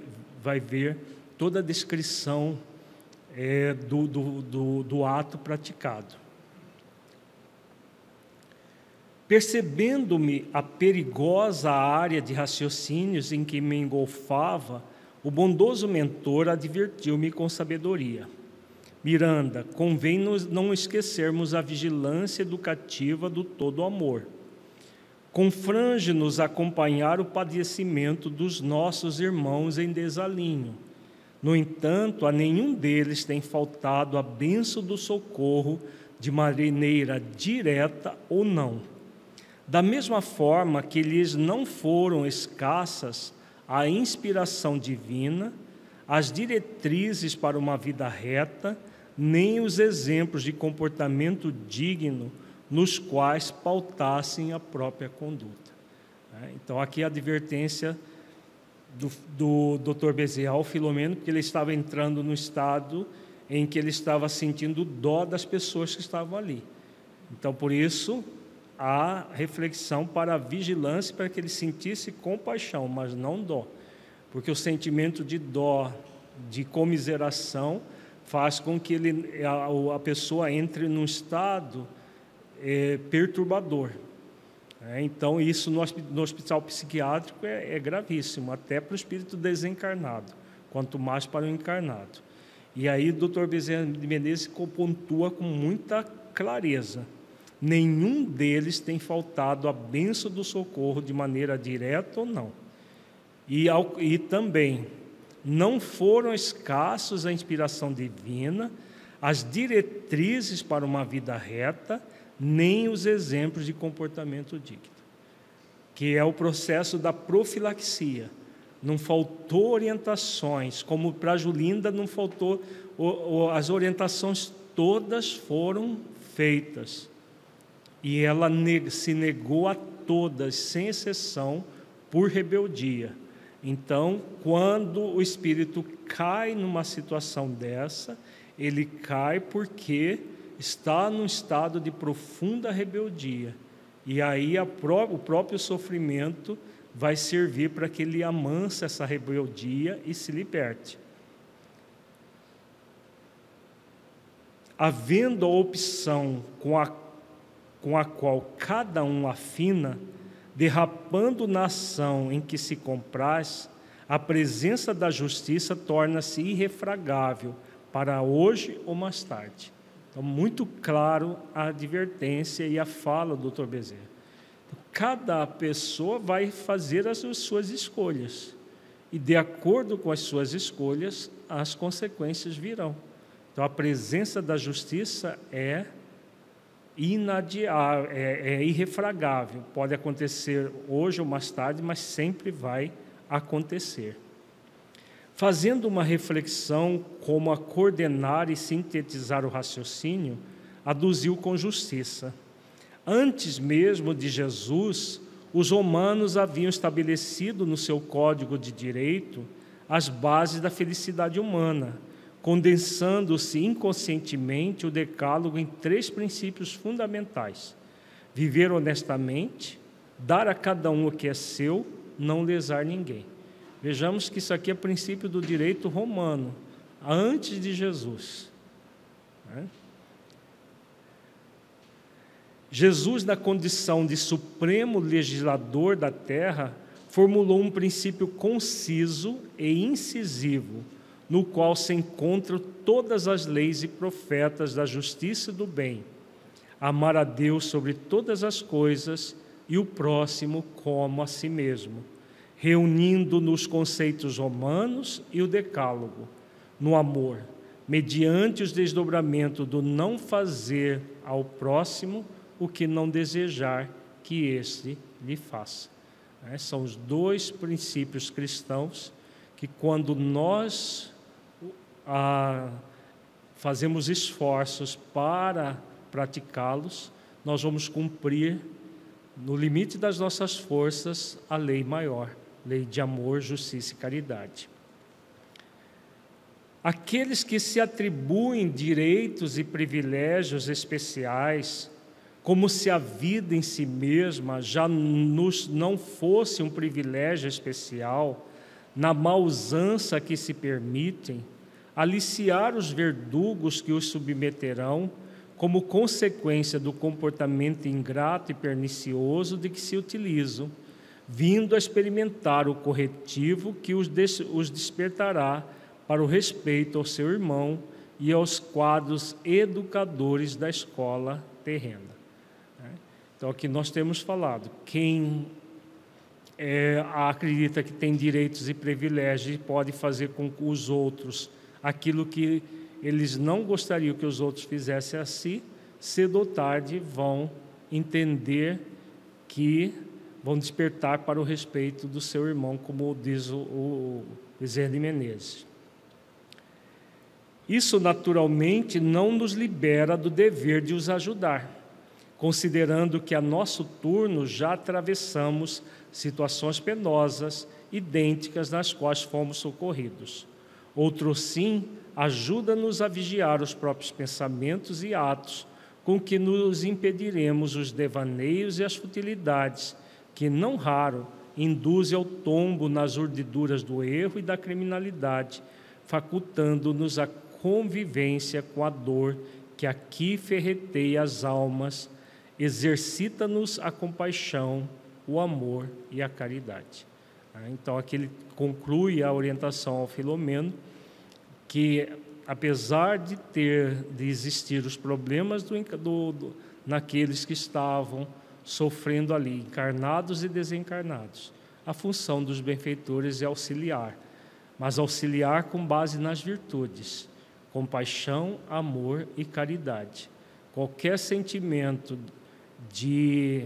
vai ver toda a descrição é, do, do, do, do ato praticado. Percebendo-me a perigosa área de raciocínios em que me engolfava, o bondoso mentor advertiu-me com sabedoria. Miranda, convém não esquecermos a vigilância educativa do todo amor. Confrange-nos acompanhar o padecimento dos nossos irmãos em desalinho. No entanto, a nenhum deles tem faltado a benção do socorro de maneira direta ou não. Da mesma forma que lhes não foram escassas a inspiração divina, as diretrizes para uma vida reta, nem os exemplos de comportamento digno nos quais pautassem a própria conduta. É, então, aqui a advertência do, Dr. Bezerra Filomeno, que ele estava entrando no estado em que ele estava sentindo dó das pessoas que estavam ali. Então, por isso, a reflexão para a vigilância, para que ele sentisse compaixão, mas não dó. Porque o sentimento de dó, de comiseração, faz com que ele, a, a pessoa entre num estado é, perturbador. É, então, isso no, hospital psiquiátrico é, é gravíssimo, até para o espírito desencarnado, quanto mais para o encarnado. E aí o doutor Bezerra de Menezes pontua com muita clareza nenhum deles tem faltado a benção do socorro de maneira direta ou não. E, ao, e também não foram escassos a inspiração divina, as diretrizes para uma vida reta, nem os exemplos de comportamento digno, que é o processo da profilaxia. Não faltou orientações, como para Julinda não faltou, as orientações todas foram feitas e ela se negou a todas, sem exceção, por rebeldia. Então, quando o espírito cai numa situação dessa, ele cai porque está num estado de profunda rebeldia. E aí pró o próprio sofrimento vai servir para que ele amanse essa rebeldia e se liberte. Havendo a opção com a com a qual cada um afina, derrapando na ação em que se compraz, a presença da justiça torna-se irrefragável para hoje ou mais tarde. Então, muito claro a advertência e a fala do Dr. Bezerra. Cada pessoa vai fazer as suas escolhas, e de acordo com as suas escolhas, as consequências virão. Então, a presença da justiça é inadiável, é, é irrefragável. Pode acontecer hoje ou mais tarde, mas sempre vai acontecer. Fazendo uma reflexão como a coordenar e sintetizar o raciocínio, aduziu com justiça. Antes mesmo de Jesus, os romanos haviam estabelecido no seu código de direito as bases da felicidade humana condensando-se inconscientemente o decálogo em três princípios fundamentais: viver honestamente, dar a cada um o que é seu, não lesar ninguém. Vejamos que isso aqui é princípio do direito romano, antes de Jesus. Né? Jesus, na condição de supremo legislador da terra, formulou um princípio conciso e incisivo no qual se encontram todas as leis e profetas da justiça e do bem. Amar a Deus sobre todas as coisas e o próximo como a si mesmo, reunindo nos conceitos romanos e o decálogo, no amor, mediante os desdobramentos do não fazer ao próximo o que não desejar que este lhe faça. É, são os dois princípios cristãos que, quando nós a, fazemos esforços para praticá-los, nós vamos cumprir, no limite das nossas forças, a lei maior, lei de amor, justiça e caridade. Aqueles que se atribuem direitos e privilégios especiais como se a vida em si mesma já nos não fosse um privilégio especial, na mausança que se permitem, aliciar os verdugos que os submeterão como consequência do comportamento ingrato e pernicioso de que se utilizam, vindo a experimentar o corretivo que os, os despertará para o respeito ao seu irmão e aos quadros educadores da escola terrena. Então, aqui nós temos falado: quem é, acredita que tem direitos e privilégios e pode fazer com os outros aquilo que eles não gostariam que os outros fizessem a si, cedo ou tarde vão entender que vão despertar para o respeito do seu irmão, como diz o, o de Menezes. Isso naturalmente não nos libera do dever de os ajudar, considerando que a nosso turno já atravessamos situações penosas, idênticas nas quais fomos socorridos. Outro sim ajuda-nos a vigiar os próprios pensamentos e atos, com que nos impediremos os devaneios e as futilidades, que não raro induzem ao tombo nas urdiduras do erro e da criminalidade, facultando-nos a convivência com a dor que aqui ferreteia as almas, exercita-nos a compaixão, o amor e a caridade. Então, aqui ele conclui a orientação ao Filomeno, que apesar de ter de existir os problemas do, do, do, naqueles que estavam sofrendo ali, encarnados e desencarnados, a função dos benfeitores é auxiliar, mas auxiliar com base nas virtudes compaixão, amor e caridade. Qualquer sentimento de,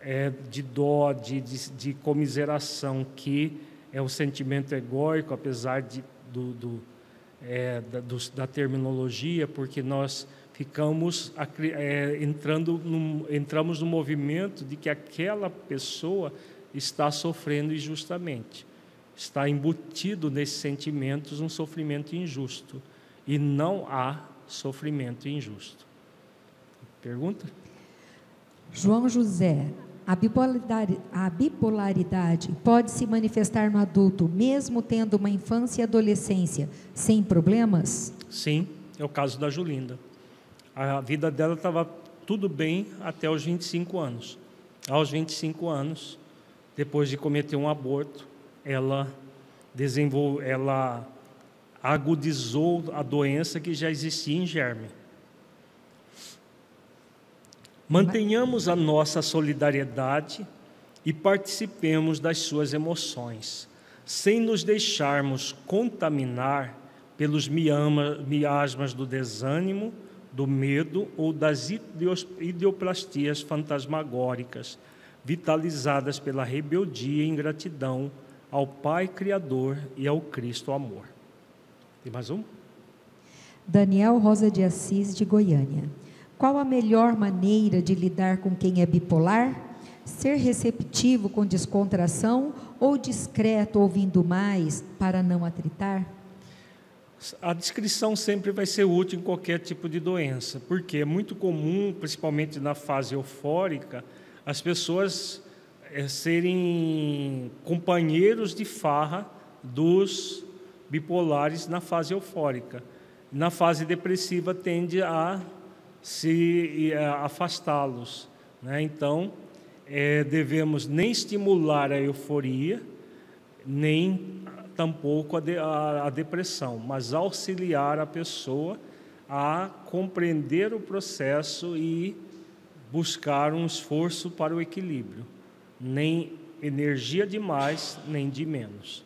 é, de dó, de, de, de, comiseração, que é um sentimento egóico, apesar de, do, do, é, da, do, da, terminologia, porque nós ficamos é, entrando no, entramos no movimento de que aquela pessoa está sofrendo injustamente, está embutido nesses sentimentos um sofrimento injusto e não há sofrimento injusto. Pergunta? João José, a bipolaridade, a bipolaridade pode se manifestar no adulto, mesmo tendo uma infância e adolescência, sem problemas? Sim, é o caso da Julinda. A vida dela estava tudo bem até os 25 anos. Aos 25 anos, depois de cometer um aborto, ela ela agudizou a doença que já existia em germe. Mantenhamos a nossa solidariedade e participemos das suas emoções, sem nos deixarmos contaminar pelos miasmas do desânimo, do medo ou das idioplastias fantasmagóricas, vitalizadas pela rebeldia e ingratidão ao Pai Criador e ao Cristo Amor. Tem mais um? Daniel Rosa de Assis, de Goiânia. Qual a melhor maneira de lidar com quem é bipolar? Ser receptivo com descontração ou discreto ouvindo mais para não atritar? A descrição sempre vai ser útil em qualquer tipo de doença, porque é muito comum, principalmente na fase eufórica, as pessoas é, serem companheiros de farra dos bipolares na fase eufórica. Na fase depressiva tende a se afastá-los. Né? Então, é, devemos nem estimular a euforia, nem tampouco a, de, a, a depressão, mas auxiliar a pessoa a compreender o processo e buscar um esforço para o equilíbrio. Nem energia de mais, nem de menos.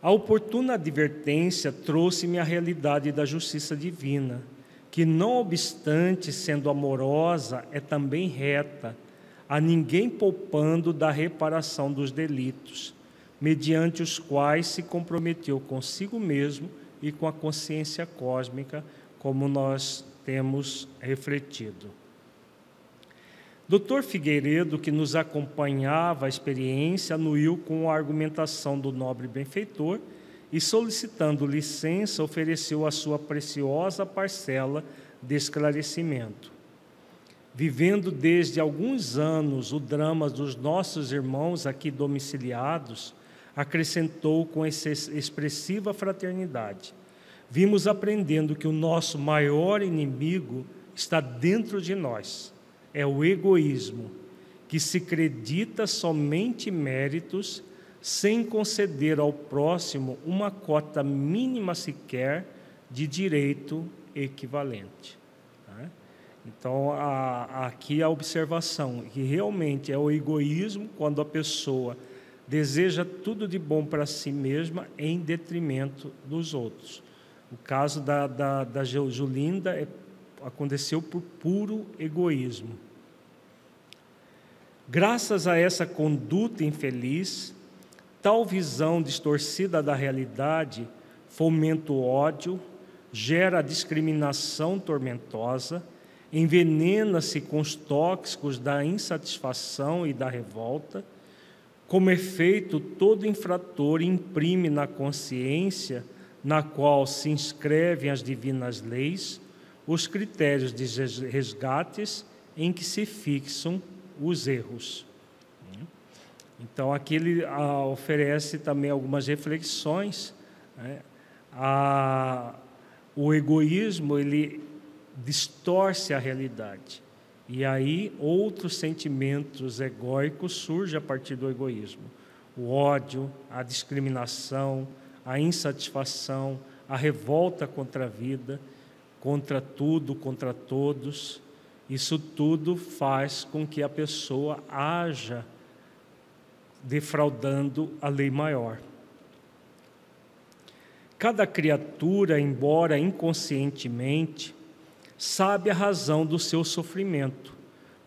A oportuna advertência trouxe-me a realidade da justiça divina, que, não obstante sendo amorosa, é também reta, a ninguém poupando da reparação dos delitos, mediante os quais se comprometeu consigo mesmo e com a consciência cósmica, como nós temos refletido. Doutor Figueiredo, que nos acompanhava a experiência, anuiu com a argumentação do nobre benfeitor e, solicitando licença, ofereceu a sua preciosa parcela de esclarecimento. Vivendo desde alguns anos o drama dos nossos irmãos aqui domiciliados, acrescentou com expressiva fraternidade. Vimos aprendendo que o nosso maior inimigo está dentro de nós, é o egoísmo, que se acredita somente méritos sem conceder ao próximo uma cota mínima sequer de direito equivalente. Né? Então, aqui a observação que realmente é o egoísmo quando a pessoa deseja tudo de bom para si mesma em detrimento dos outros. O caso da, da, da Julinda é, aconteceu por puro egoísmo. Graças a essa conduta infeliz, tal visão distorcida da realidade fomenta o ódio, gera discriminação tormentosa, envenena-se com os tóxicos da insatisfação e da revolta. Como efeito, todo infrator imprime na consciência, na qual se inscrevem as divinas leis, os critérios de resgates em que se fixam os erros. Então, aqui ele ah, oferece também algumas reflexões. Né? O egoísmo ele distorce a realidade. E aí outros sentimentos egóicos surgem a partir do egoísmo. O ódio, a discriminação, a insatisfação, a revolta contra a vida, contra tudo, contra todos. Isso tudo faz com que a pessoa haja defraudando a lei maior. Cada criatura, embora inconscientemente, sabe a razão do seu sofrimento,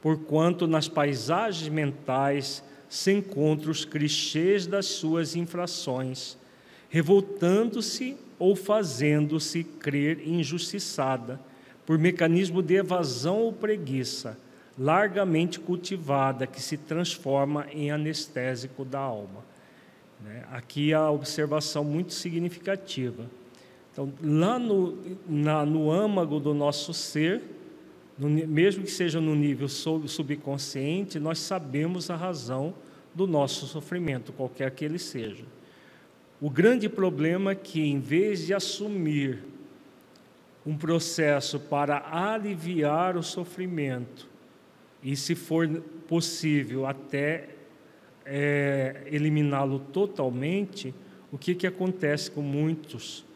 porquanto nas paisagens mentais se encontram os clichês das suas infrações, revoltando-se ou fazendo-se crer injustiçada, por mecanismo de evasão ou preguiça, largamente cultivada, que se transforma em anestésico da alma. Né? Aqui a observação muito significativa. Então, lá no, na, no âmago do nosso ser, no, mesmo que seja no nível subconsciente, nós sabemos a razão do nosso sofrimento, qualquer que ele seja. O grande problema é que, em vez de assumir um processo para aliviar o sofrimento, e, se for possível, até é, eliminá-lo totalmente, o que, que acontece com muitos?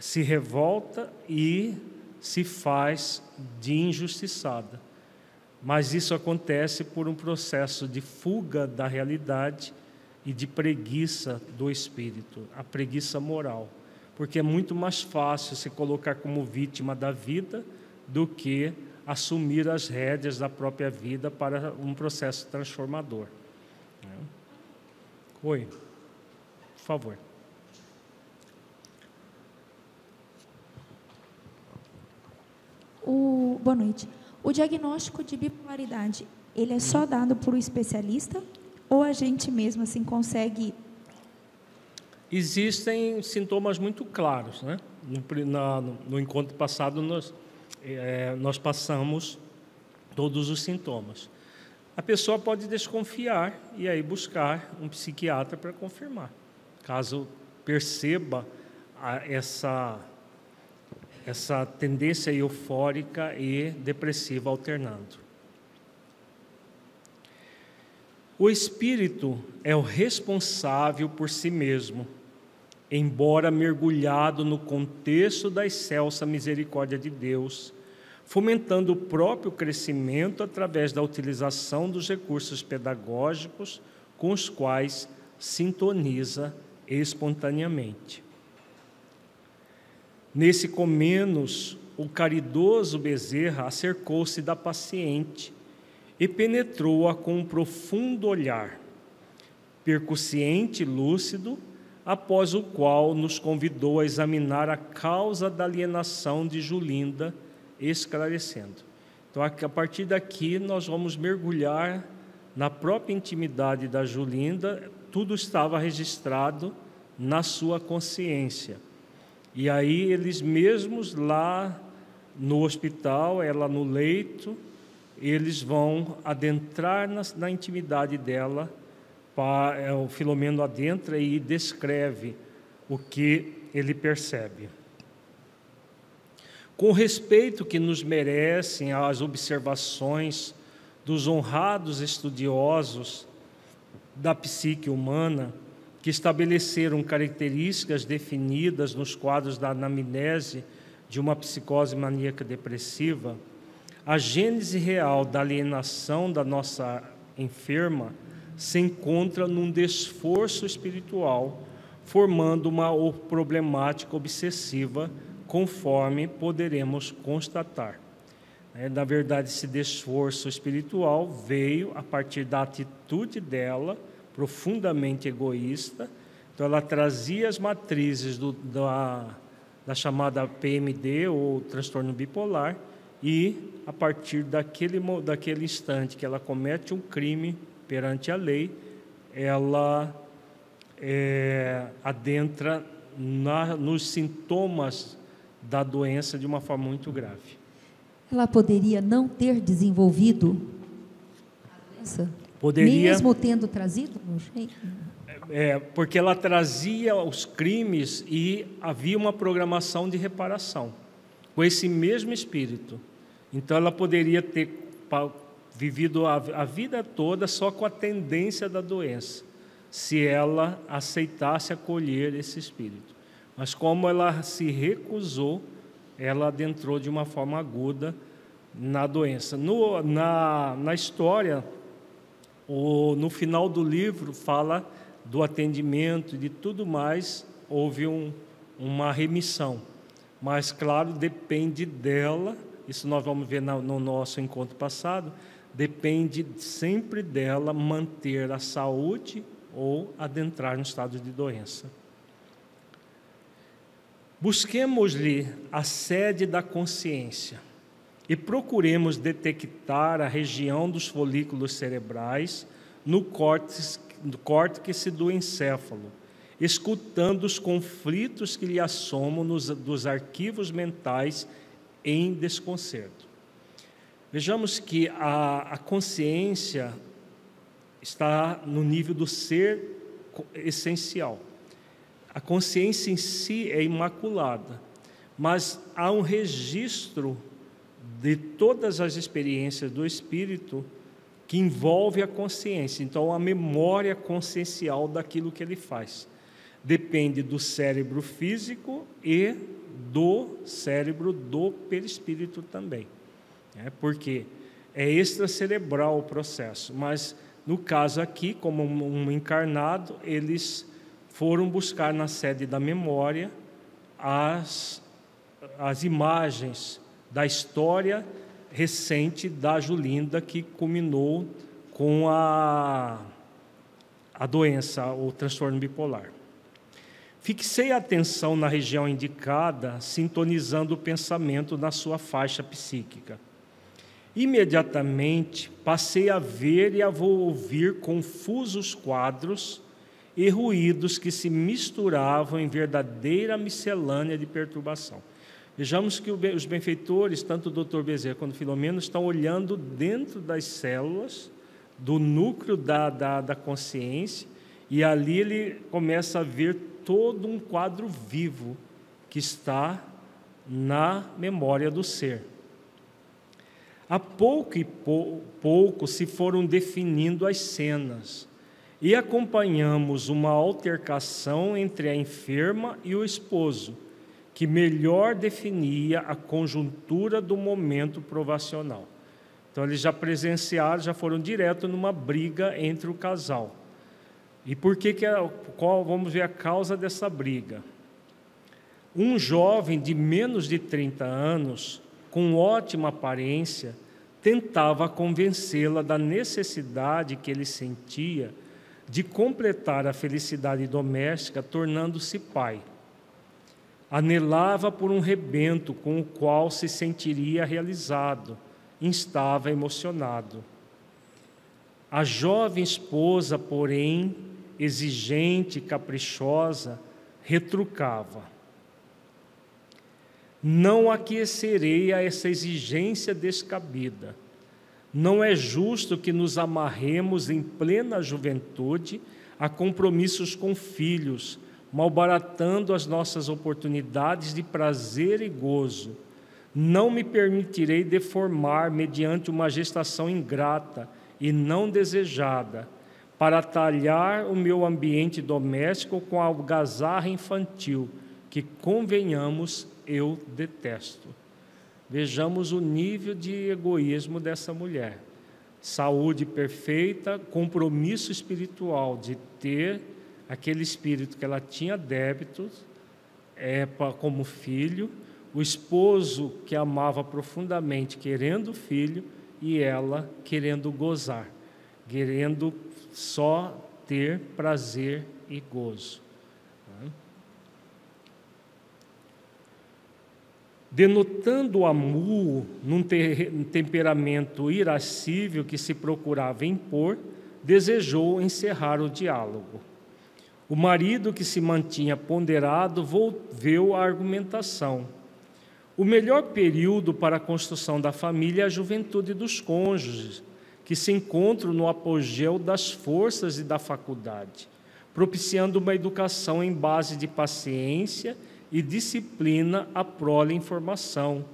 Se revolta e se faz de injustiçada. Mas isso acontece por um processo de fuga da realidade e de preguiça do espírito, a preguiça moral. Porque é muito mais fácil se colocar como vítima da vida do que assumir as rédeas da própria vida para um processo transformador. Oi, por favor. O, boa noite. O diagnóstico de bipolaridade, ele é só dado por um especialista ou a gente mesmo assim consegue? Existem sintomas muito claros, né? No, na, no encontro passado nós, é, nós passamos todos os sintomas a pessoa pode desconfiar e aí buscar um psiquiatra para confirmar, caso perceba essa essa tendência eufórica e depressiva alternando. O espírito é o responsável por si mesmo, embora mergulhado no contexto da excelsa misericórdia de Deus fomentando o próprio crescimento através da utilização dos recursos pedagógicos com os quais sintoniza espontaneamente. Nesse comenos, o caridoso Bezerra acercou-se da paciente e penetrou-a com um profundo olhar, percussiente e lúcido, após o qual nos convidou a examinar a causa da alienação de Julinda esclarecendo. Então, a partir daqui, nós vamos mergulhar na própria intimidade da Julinda, tudo estava registrado na sua consciência. E aí, eles mesmos lá no hospital, ela no leito, eles vão adentrar na, na intimidade dela. É, o Filomeno adentra e descreve o que ele percebe. Com o respeito que nos merecem as observações dos honrados estudiosos da psique humana, que estabeleceram características definidas nos quadros da anamnese de uma psicose maníaca depressiva, a gênese real da alienação da nossa enferma se encontra num desforço espiritual, formando uma problemática obsessiva, conforme poderemos constatar. É, na verdade, esse desforço espiritual veio a partir da atitude dela profundamente egoísta. Então, ela trazia as matrizes do, da, da chamada PMD, ou transtorno bipolar, e a partir daquele, daquele instante que ela comete um crime perante a lei, ela é, adentra na, nos sintomas da doença de uma forma muito grave. Ela poderia não ter desenvolvido a doença? Poderia, mesmo tendo trazido É, porque ela trazia os crimes e havia uma programação de reparação com esse mesmo espírito. Então ela poderia ter vivido a, a vida toda só com a tendência da doença, se ela aceitasse acolher esse espírito. Mas como ela se recusou, ela adentrou de uma forma aguda na doença. No, na, na história o, no final do livro fala do atendimento e de tudo mais, houve um, uma remissão. Mas, claro, depende dela, isso nós vamos ver no, no nosso encontro passado, depende sempre dela manter a saúde ou adentrar no estado de doença. Busquemos-lhe a sede da consciência e procuremos detectar a região dos folículos cerebrais no córtex, no córtex do encéfalo, escutando os conflitos que lhe assomam nos, dos arquivos mentais em desconcerto. Vejamos que a, a consciência está no nível do ser essencial. A consciência em si é imaculada, mas há um registro de todas as experiências do espírito que envolve a consciência. Então, a memória consciencial daquilo que ele faz depende do cérebro físico e do cérebro do perispírito também. É porque é extracerebral o processo, mas no caso aqui, como um encarnado, eles foram buscar na sede da memória as, as imagens da história recente da Julinda que culminou com a, a doença, o transtorno bipolar. Fixei a atenção na região indicada, sintonizando o pensamento na sua faixa psíquica. Imediatamente passei a ver e a ouvir confusos quadros e ruídos que se misturavam em verdadeira miscelânea de perturbação. Vejamos que os benfeitores, tanto o doutor Bezerra quanto o Filomeno, estão olhando dentro das células, do núcleo da, da, da consciência, e ali ele começa a ver todo um quadro vivo que está na memória do ser. A pouco e pou, pouco se foram definindo as cenas e acompanhamos uma altercação entre a enferma e o esposo que melhor definia a conjuntura do momento provacional. Então eles já presenciaram, já foram direto numa briga entre o casal. E por que que é, qual vamos ver a causa dessa briga? Um jovem de menos de 30 anos, com ótima aparência, tentava convencê-la da necessidade que ele sentia de completar a felicidade doméstica tornando-se pai anelava por um rebento com o qual se sentiria realizado, estava emocionado. A jovem esposa, porém, exigente, caprichosa, retrucava. Não aquecerei a essa exigência descabida. Não é justo que nos amarremos em plena juventude a compromissos com filhos, malbaratando as nossas oportunidades de prazer e gozo. Não me permitirei deformar mediante uma gestação ingrata e não desejada, para talhar o meu ambiente doméstico com a algazarra infantil, que, convenhamos, eu detesto. Vejamos o nível de egoísmo dessa mulher. Saúde perfeita, compromisso espiritual de ter aquele espírito que ela tinha débitos é, como filho, o esposo que amava profundamente, querendo filho, e ela querendo gozar, querendo só ter prazer e gozo. Denotando o amor num temperamento irascível que se procurava impor, desejou encerrar o diálogo. O marido, que se mantinha ponderado, volveu à argumentação. O melhor período para a construção da família é a juventude dos cônjuges, que se encontram no apogeu das forças e da faculdade, propiciando uma educação em base de paciência e disciplina à prole informação.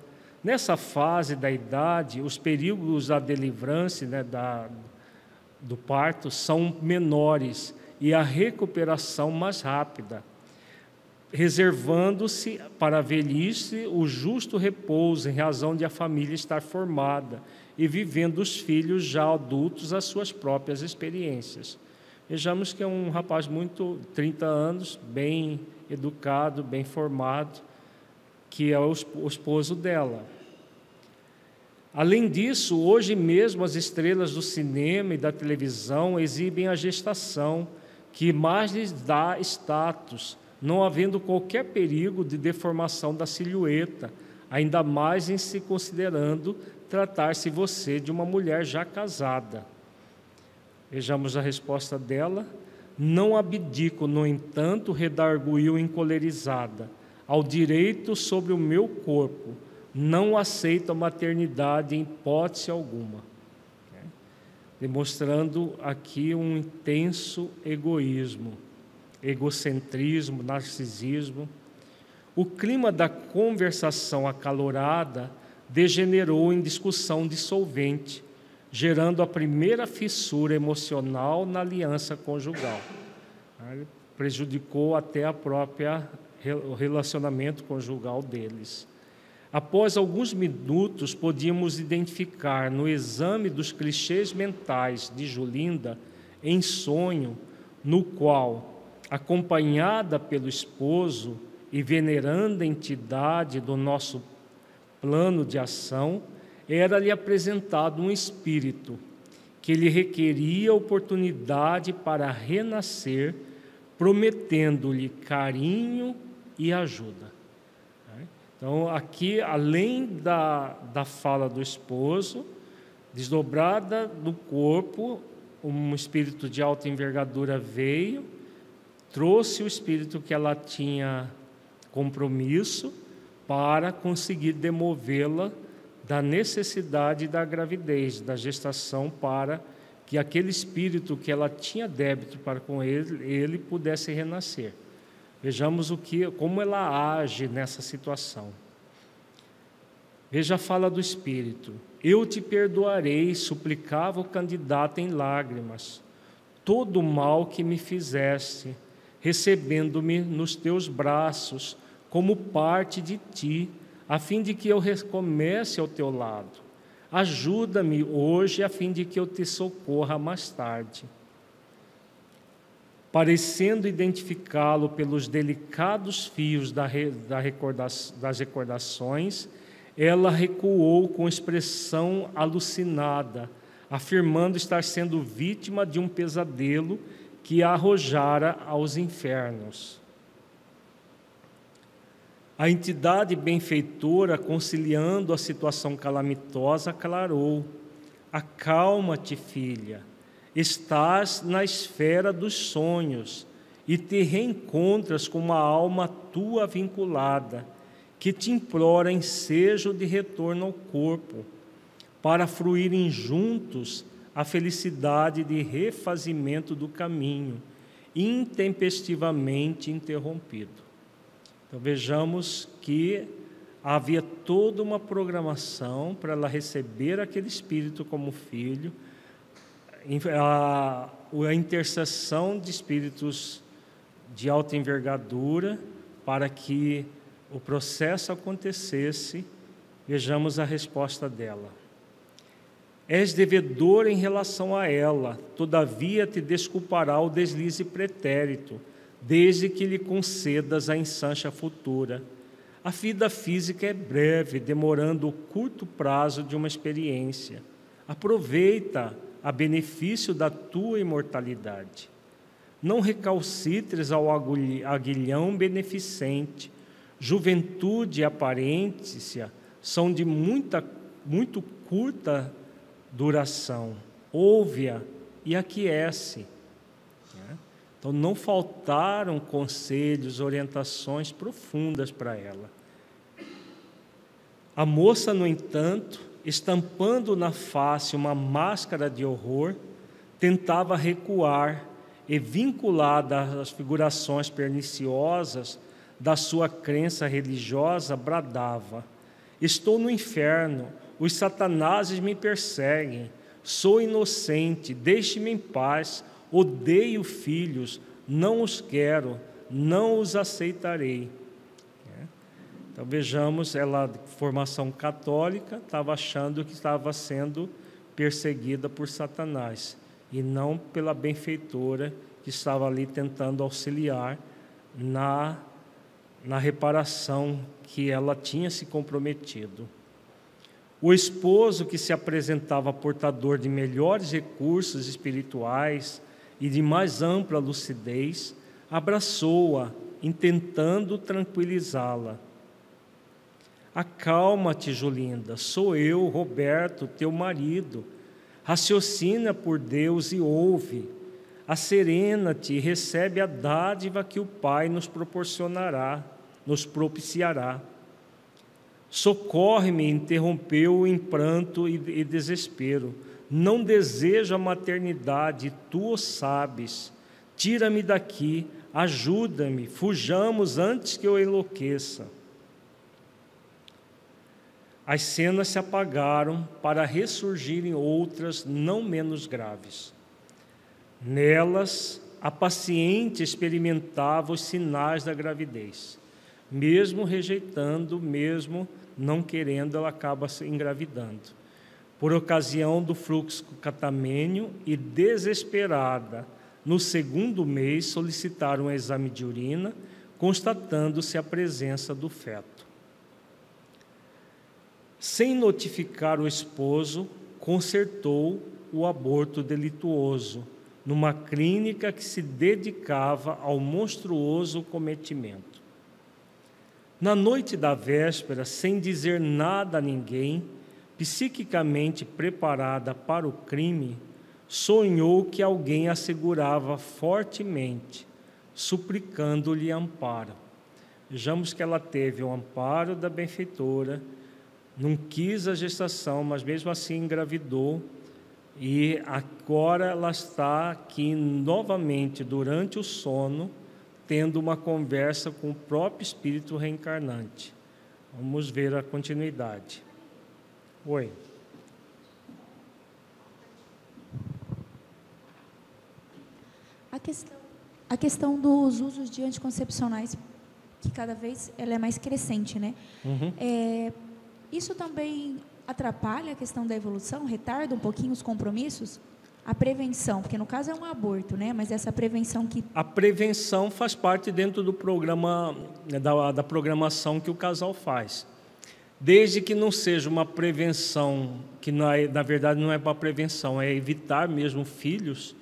Nessa fase da idade, os perigos da delivrance né, da, do parto são menores e a recuperação mais rápida, reservando-se para a velhice o justo repouso em razão de a família estar formada e vivendo os filhos já adultos as suas próprias experiências. Vejamos que é um rapaz muito 30 anos, bem educado, bem formado, que é o esposo dela. Além disso, hoje mesmo as estrelas do cinema e da televisão exibem a gestação que mais lhes dá status, não havendo qualquer perigo de deformação da silhueta, ainda mais em se considerando tratar-se você de uma mulher já casada. Vejamos a resposta dela. Não abdico, no entanto, redarguiu encolerizada, ao direito sobre o meu corpo. Não aceito a maternidade em hipótese alguma demonstrando aqui um intenso egoísmo, egocentrismo, narcisismo. O clima da conversação acalorada degenerou em discussão dissolvente, gerando a primeira fissura emocional na aliança conjugal. Prejudicou até a própria o relacionamento conjugal deles. Após alguns minutos, podíamos identificar no exame dos clichês mentais de Julinda em sonho, no qual, acompanhada pelo esposo e venerando a entidade do nosso plano de ação, era-lhe apresentado um espírito que lhe requeria oportunidade para renascer, prometendo-lhe carinho e ajuda. Então, aqui, além da, da fala do esposo, desdobrada no corpo, um espírito de alta envergadura veio, trouxe o espírito que ela tinha compromisso para conseguir demovê-la da necessidade da gravidez, da gestação, para que aquele espírito que ela tinha débito para com ele, ele pudesse renascer. Vejamos o que, como ela age nessa situação. Veja a fala do Espírito. Eu te perdoarei, suplicava o candidato em lágrimas, todo o mal que me fizeste, recebendo-me nos teus braços, como parte de ti, a fim de que eu recomece ao teu lado. Ajuda-me hoje, a fim de que eu te socorra mais tarde parecendo identificá-lo pelos delicados fios das recordações, ela recuou com expressão alucinada, afirmando estar sendo vítima de um pesadelo que a arrojara aos infernos. A entidade benfeitora, conciliando a situação calamitosa, aclarou: Acalma-te, filha estás na esfera dos sonhos e te reencontras com uma alma tua vinculada, que te implora ensejo de retorno ao corpo, para fruírem juntos a felicidade de refazimento do caminho, intempestivamente interrompido. Então vejamos que havia toda uma programação para ela receber aquele espírito como filho, a, a intercessão de espíritos de alta envergadura para que o processo acontecesse, vejamos a resposta dela. És devedor em relação a ela, todavia te desculpará o deslize pretérito, desde que lhe concedas a ensancha futura. A vida física é breve, demorando o curto prazo de uma experiência. Aproveita a benefício da tua imortalidade. Não recalcitres ao aguilhão beneficente. Juventude e aparência são de muita, muito curta duração. Ouve-a e aquece. Né? Então, não faltaram conselhos, orientações profundas para ela. A moça, no entanto, estampando na face uma máscara de horror, tentava recuar e, vinculada às figurações perniciosas da sua crença religiosa, bradava: Estou no inferno os satanases me perseguem, sou inocente, deixe-me em paz, odeio filhos, não os quero, não os aceitarei. Então vejamos, ela formação católica estava achando que estava sendo perseguida por Satanás e não pela benfeitora que estava ali tentando auxiliar na, na reparação que ela tinha se comprometido. O esposo que se apresentava portador de melhores recursos espirituais e de mais ampla lucidez, abraçou-a, intentando tranquilizá-la. Acalma-te, Julinda, sou eu, Roberto, teu marido. Raciocina por Deus e ouve. Acerena-te e recebe a dádiva que o Pai nos proporcionará, nos propiciará. Socorre-me, interrompeu em pranto e desespero. Não desejo a maternidade, tu o sabes. Tira-me daqui, ajuda-me, fujamos antes que eu enlouqueça. As cenas se apagaram para ressurgirem outras não menos graves. Nelas, a paciente experimentava os sinais da gravidez. Mesmo rejeitando, mesmo não querendo, ela acaba se engravidando. Por ocasião do fluxo catamênio e desesperada, no segundo mês solicitaram um exame de urina, constatando-se a presença do feto. Sem notificar o esposo, consertou o aborto delituoso numa clínica que se dedicava ao monstruoso cometimento. Na noite da véspera, sem dizer nada a ninguém, psiquicamente preparada para o crime, sonhou que alguém a segurava fortemente, suplicando-lhe amparo. Vejamos que ela teve o amparo da benfeitora, não quis a gestação, mas mesmo assim engravidou, e agora ela está aqui novamente durante o sono tendo uma conversa com o próprio espírito reencarnante. Vamos ver a continuidade. Oi. A questão, a questão dos usos de anticoncepcionais, que cada vez ela é mais crescente, né? Uhum. É, isso também atrapalha a questão da evolução, retarda um pouquinho os compromissos? a prevenção, porque no caso é um aborto, né? Mas essa prevenção que a prevenção faz parte dentro do programa né, da, da programação que o casal faz, desde que não seja uma prevenção que na, na verdade não é para prevenção, é evitar mesmo filhos,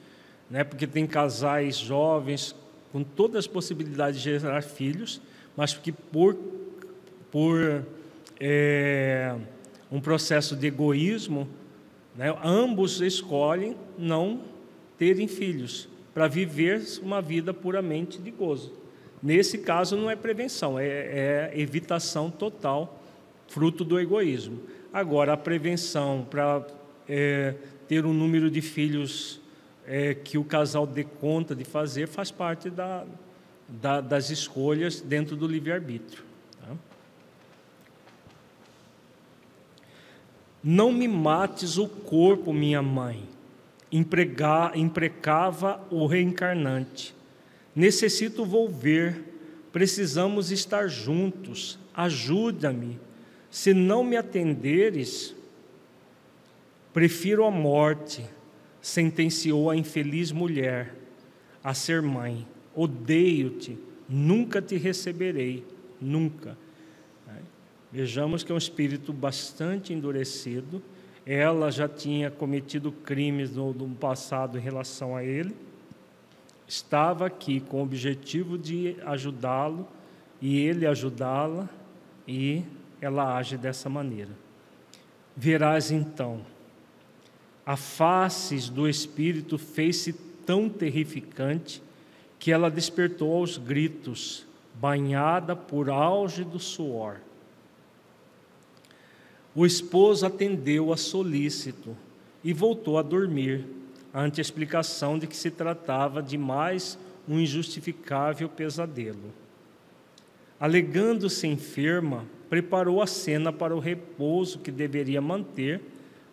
né? Porque tem casais jovens com todas as possibilidades de gerar filhos, mas que por por é, um processo de egoísmo né? Ambos escolhem não terem filhos para viver uma vida puramente de gozo. Nesse caso, não é prevenção, é, é evitação total, fruto do egoísmo. Agora, a prevenção para é, ter um número de filhos é, que o casal dê conta de fazer faz parte da, da, das escolhas dentro do livre-arbítrio. Não me mates o corpo, minha mãe, Empregar, imprecava o reencarnante. Necessito volver, precisamos estar juntos, ajuda-me. Se não me atenderes, prefiro a morte, sentenciou a infeliz mulher a ser mãe. Odeio-te, nunca te receberei, nunca. Vejamos que é um espírito bastante endurecido. Ela já tinha cometido crimes no, no passado em relação a ele. Estava aqui com o objetivo de ajudá-lo e ele ajudá-la, e ela age dessa maneira. Verás então, a face do espírito fez-se tão terrificante que ela despertou aos gritos, banhada por auge do suor. O esposo atendeu a solícito e voltou a dormir, ante a explicação de que se tratava de mais um injustificável pesadelo. Alegando-se enferma, preparou a cena para o repouso que deveria manter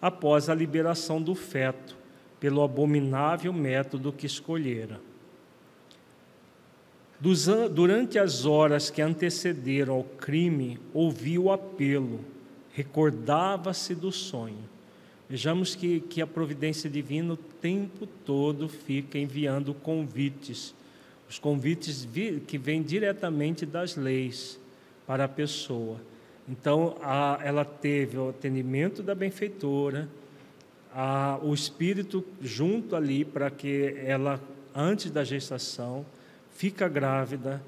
após a liberação do feto, pelo abominável método que escolhera. Durante as horas que antecederam ao crime, ouviu o apelo recordava-se do sonho. Vejamos que, que a providência divina o tempo todo fica enviando convites, os convites vi, que vêm diretamente das leis para a pessoa. Então, a, ela teve o atendimento da benfeitora, a, o espírito junto ali para que ela, antes da gestação, fica grávida,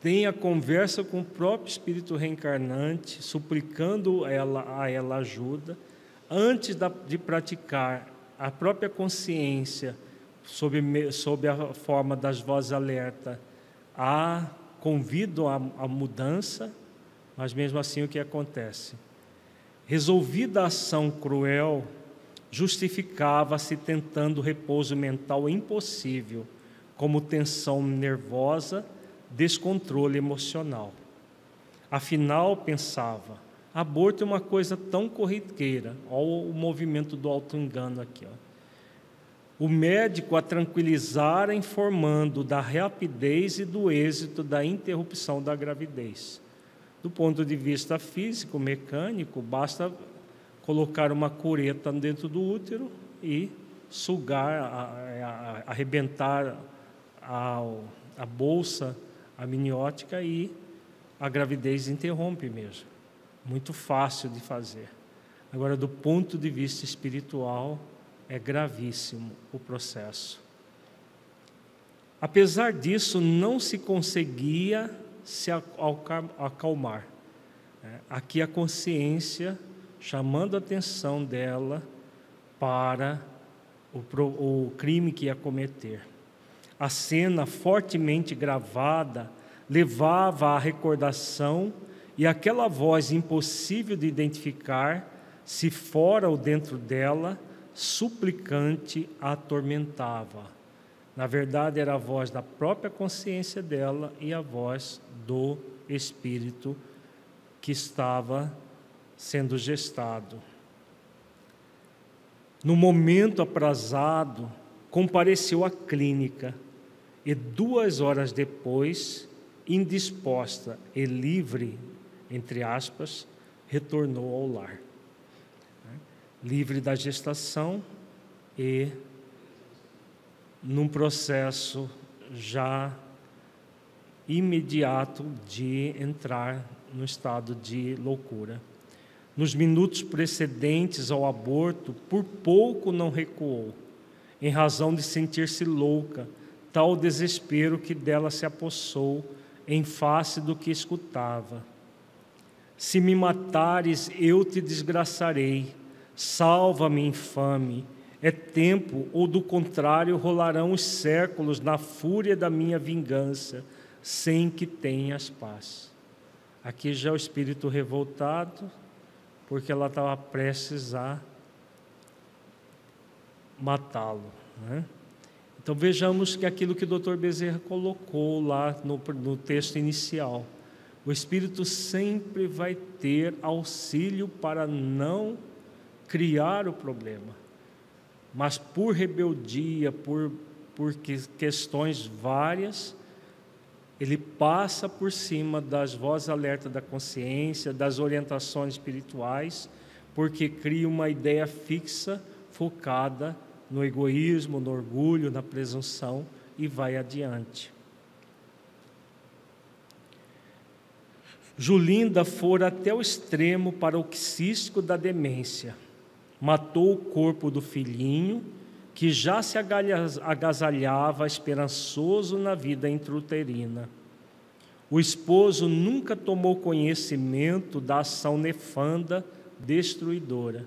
tem a conversa com o próprio espírito reencarnante, suplicando ela, a ela ajuda, antes da, de praticar a própria consciência, sob, sob a forma das vozes alerta, a convido à mudança, mas mesmo assim o que acontece? Resolvida a ação cruel, justificava-se tentando repouso mental impossível, como tensão nervosa descontrole emocional. Afinal, pensava, aborto é uma coisa tão corriqueira. Olha o movimento do auto-engano aqui. Ó. O médico a tranquilizara informando da rapidez e do êxito da interrupção da gravidez. Do ponto de vista físico, mecânico, basta colocar uma cureta dentro do útero e sugar, arrebentar a, a bolsa amniótica e a gravidez interrompe mesmo. Muito fácil de fazer. Agora, do ponto de vista espiritual, é gravíssimo o processo. Apesar disso, não se conseguia se acalmar. É, aqui a consciência chamando a atenção dela para o crime que ia cometer. A cena fortemente gravada levava à recordação e aquela voz impossível de identificar, se fora ou dentro dela, suplicante a atormentava. Na verdade, era a voz da própria consciência dela e a voz do espírito que estava sendo gestado. No momento aprazado, compareceu à clínica e duas horas depois, indisposta e livre, entre aspas, retornou ao lar. Livre da gestação e num processo já imediato de entrar no estado de loucura. Nos minutos precedentes ao aborto, por pouco não recuou, em razão de sentir-se louca tal desespero que dela se apossou em face do que escutava. Se me matares, eu te desgraçarei. Salva-me, infame. É tempo, ou do contrário, rolarão os séculos na fúria da minha vingança. sem que tenhas paz. Aqui já é o espírito revoltado, porque ela estava prestes a matá-lo. Né? Então vejamos que aquilo que o Dr. Bezerra colocou lá no, no texto inicial. O Espírito sempre vai ter auxílio para não criar o problema, mas por rebeldia, por, por questões várias, ele passa por cima das vozes alertas da consciência, das orientações espirituais, porque cria uma ideia fixa, focada no egoísmo, no orgulho, na presunção e vai adiante. Julinda fora até o extremo paroxístico da demência. Matou o corpo do filhinho, que já se agasalhava esperançoso na vida intrauterina. O esposo nunca tomou conhecimento da ação nefanda, destruidora.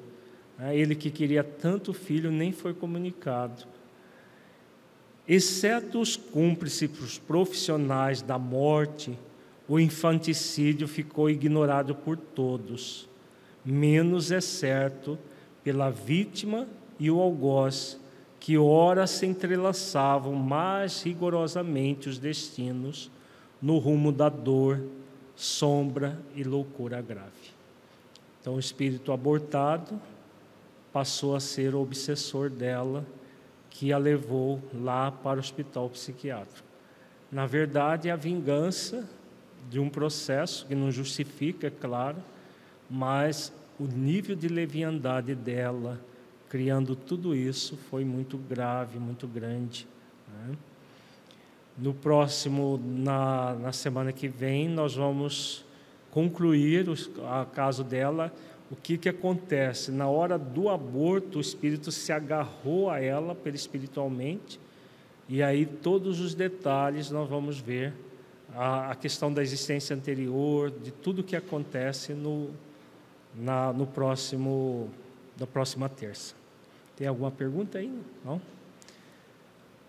É, ele que queria tanto filho nem foi comunicado. Exceto os cúmplices profissionais da morte, o infanticídio ficou ignorado por todos, menos é certo pela vítima e o algoz, que ora se entrelaçavam mais rigorosamente os destinos no rumo da dor, sombra e loucura grave. Então, o espírito abortado passou a ser o obsessor dela, que a levou lá para o hospital psiquiátrico. Na verdade, é a vingança de um processo que não justifica, é claro, mas o nível de leviandade dela, criando tudo isso, foi muito grave, muito grande. Né? No próximo, na, na semana que vem, nós vamos concluir o caso dela. O que, que acontece? Na hora do aborto, o espírito se agarrou a ela espiritualmente, e aí todos os detalhes nós vamos ver a, a questão da existência anterior, de tudo que acontece no, na, no próximo, na próxima terça. Tem alguma pergunta aí? Não?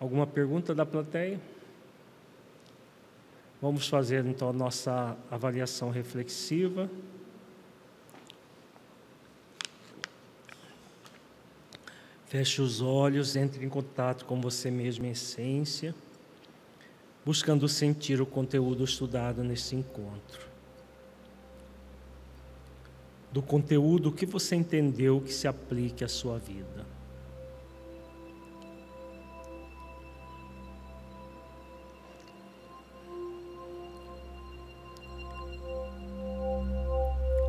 Alguma pergunta da plateia? Vamos fazer então a nossa avaliação reflexiva. Feche os olhos, entre em contato com você mesmo em essência buscando sentir o conteúdo estudado nesse encontro. Do conteúdo que você entendeu que se aplique à sua vida.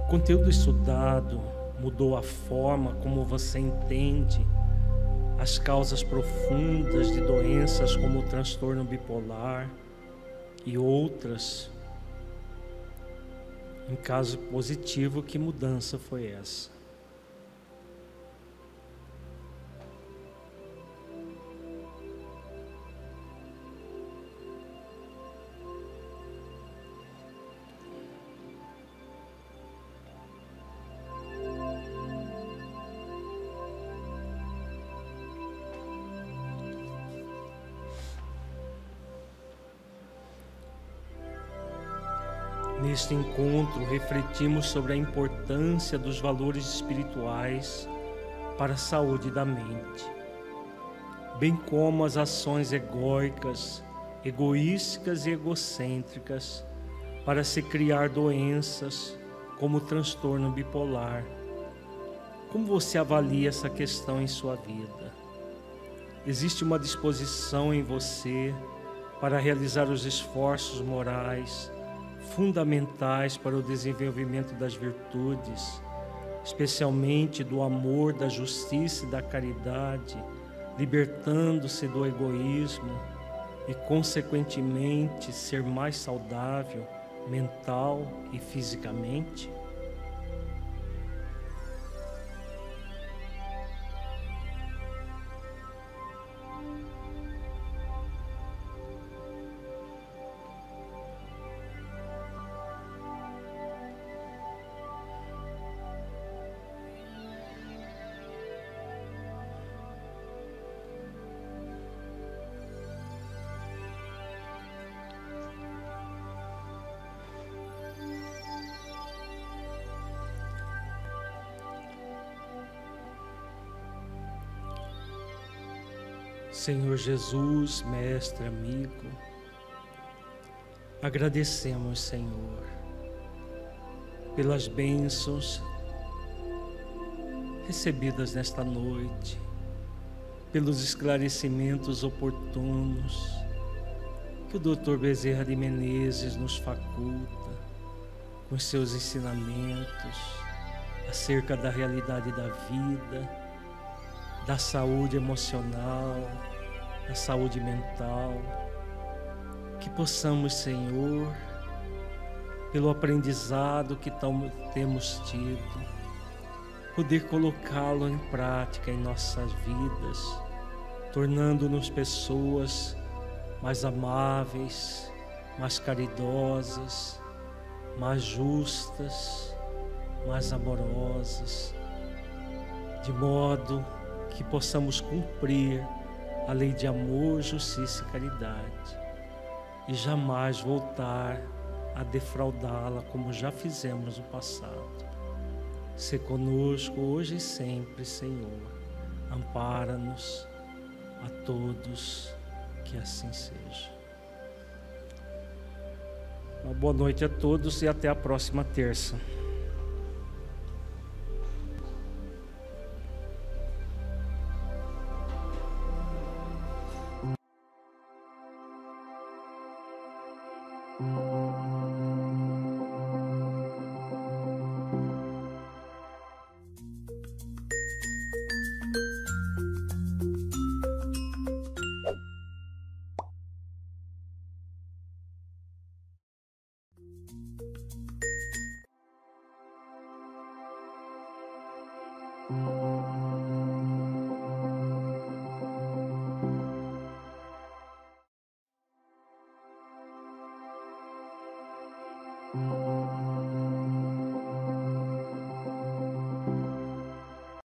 O conteúdo estudado mudou a forma como você entende as causas profundas de doenças como o transtorno bipolar e outras. Em caso positivo, que mudança foi essa? Neste encontro, refletimos sobre a importância dos valores espirituais para a saúde da mente, bem como as ações egóicas, egoísticas e egocêntricas para se criar doenças como o transtorno bipolar. Como você avalia essa questão em sua vida? Existe uma disposição em você para realizar os esforços morais fundamentais para o desenvolvimento das virtudes, especialmente do amor, da justiça e da caridade, libertando-se do egoísmo e, consequentemente, ser mais saudável mental e fisicamente? Senhor Jesus, mestre, amigo, agradecemos, Senhor, pelas bênçãos recebidas nesta noite, pelos esclarecimentos oportunos que o Dr. Bezerra de Menezes nos faculta com seus ensinamentos acerca da realidade da vida da saúde emocional, da saúde mental. Que possamos, Senhor, pelo aprendizado que temos tido, poder colocá-lo em prática em nossas vidas, tornando-nos pessoas mais amáveis, mais caridosas, mais justas, mais amorosas, de modo que possamos cumprir a lei de amor, justiça e caridade e jamais voltar a defraudá-la como já fizemos no passado. Se conosco hoje e sempre, Senhor. Ampara-nos a todos, que assim seja. Uma boa noite a todos e até a próxima terça.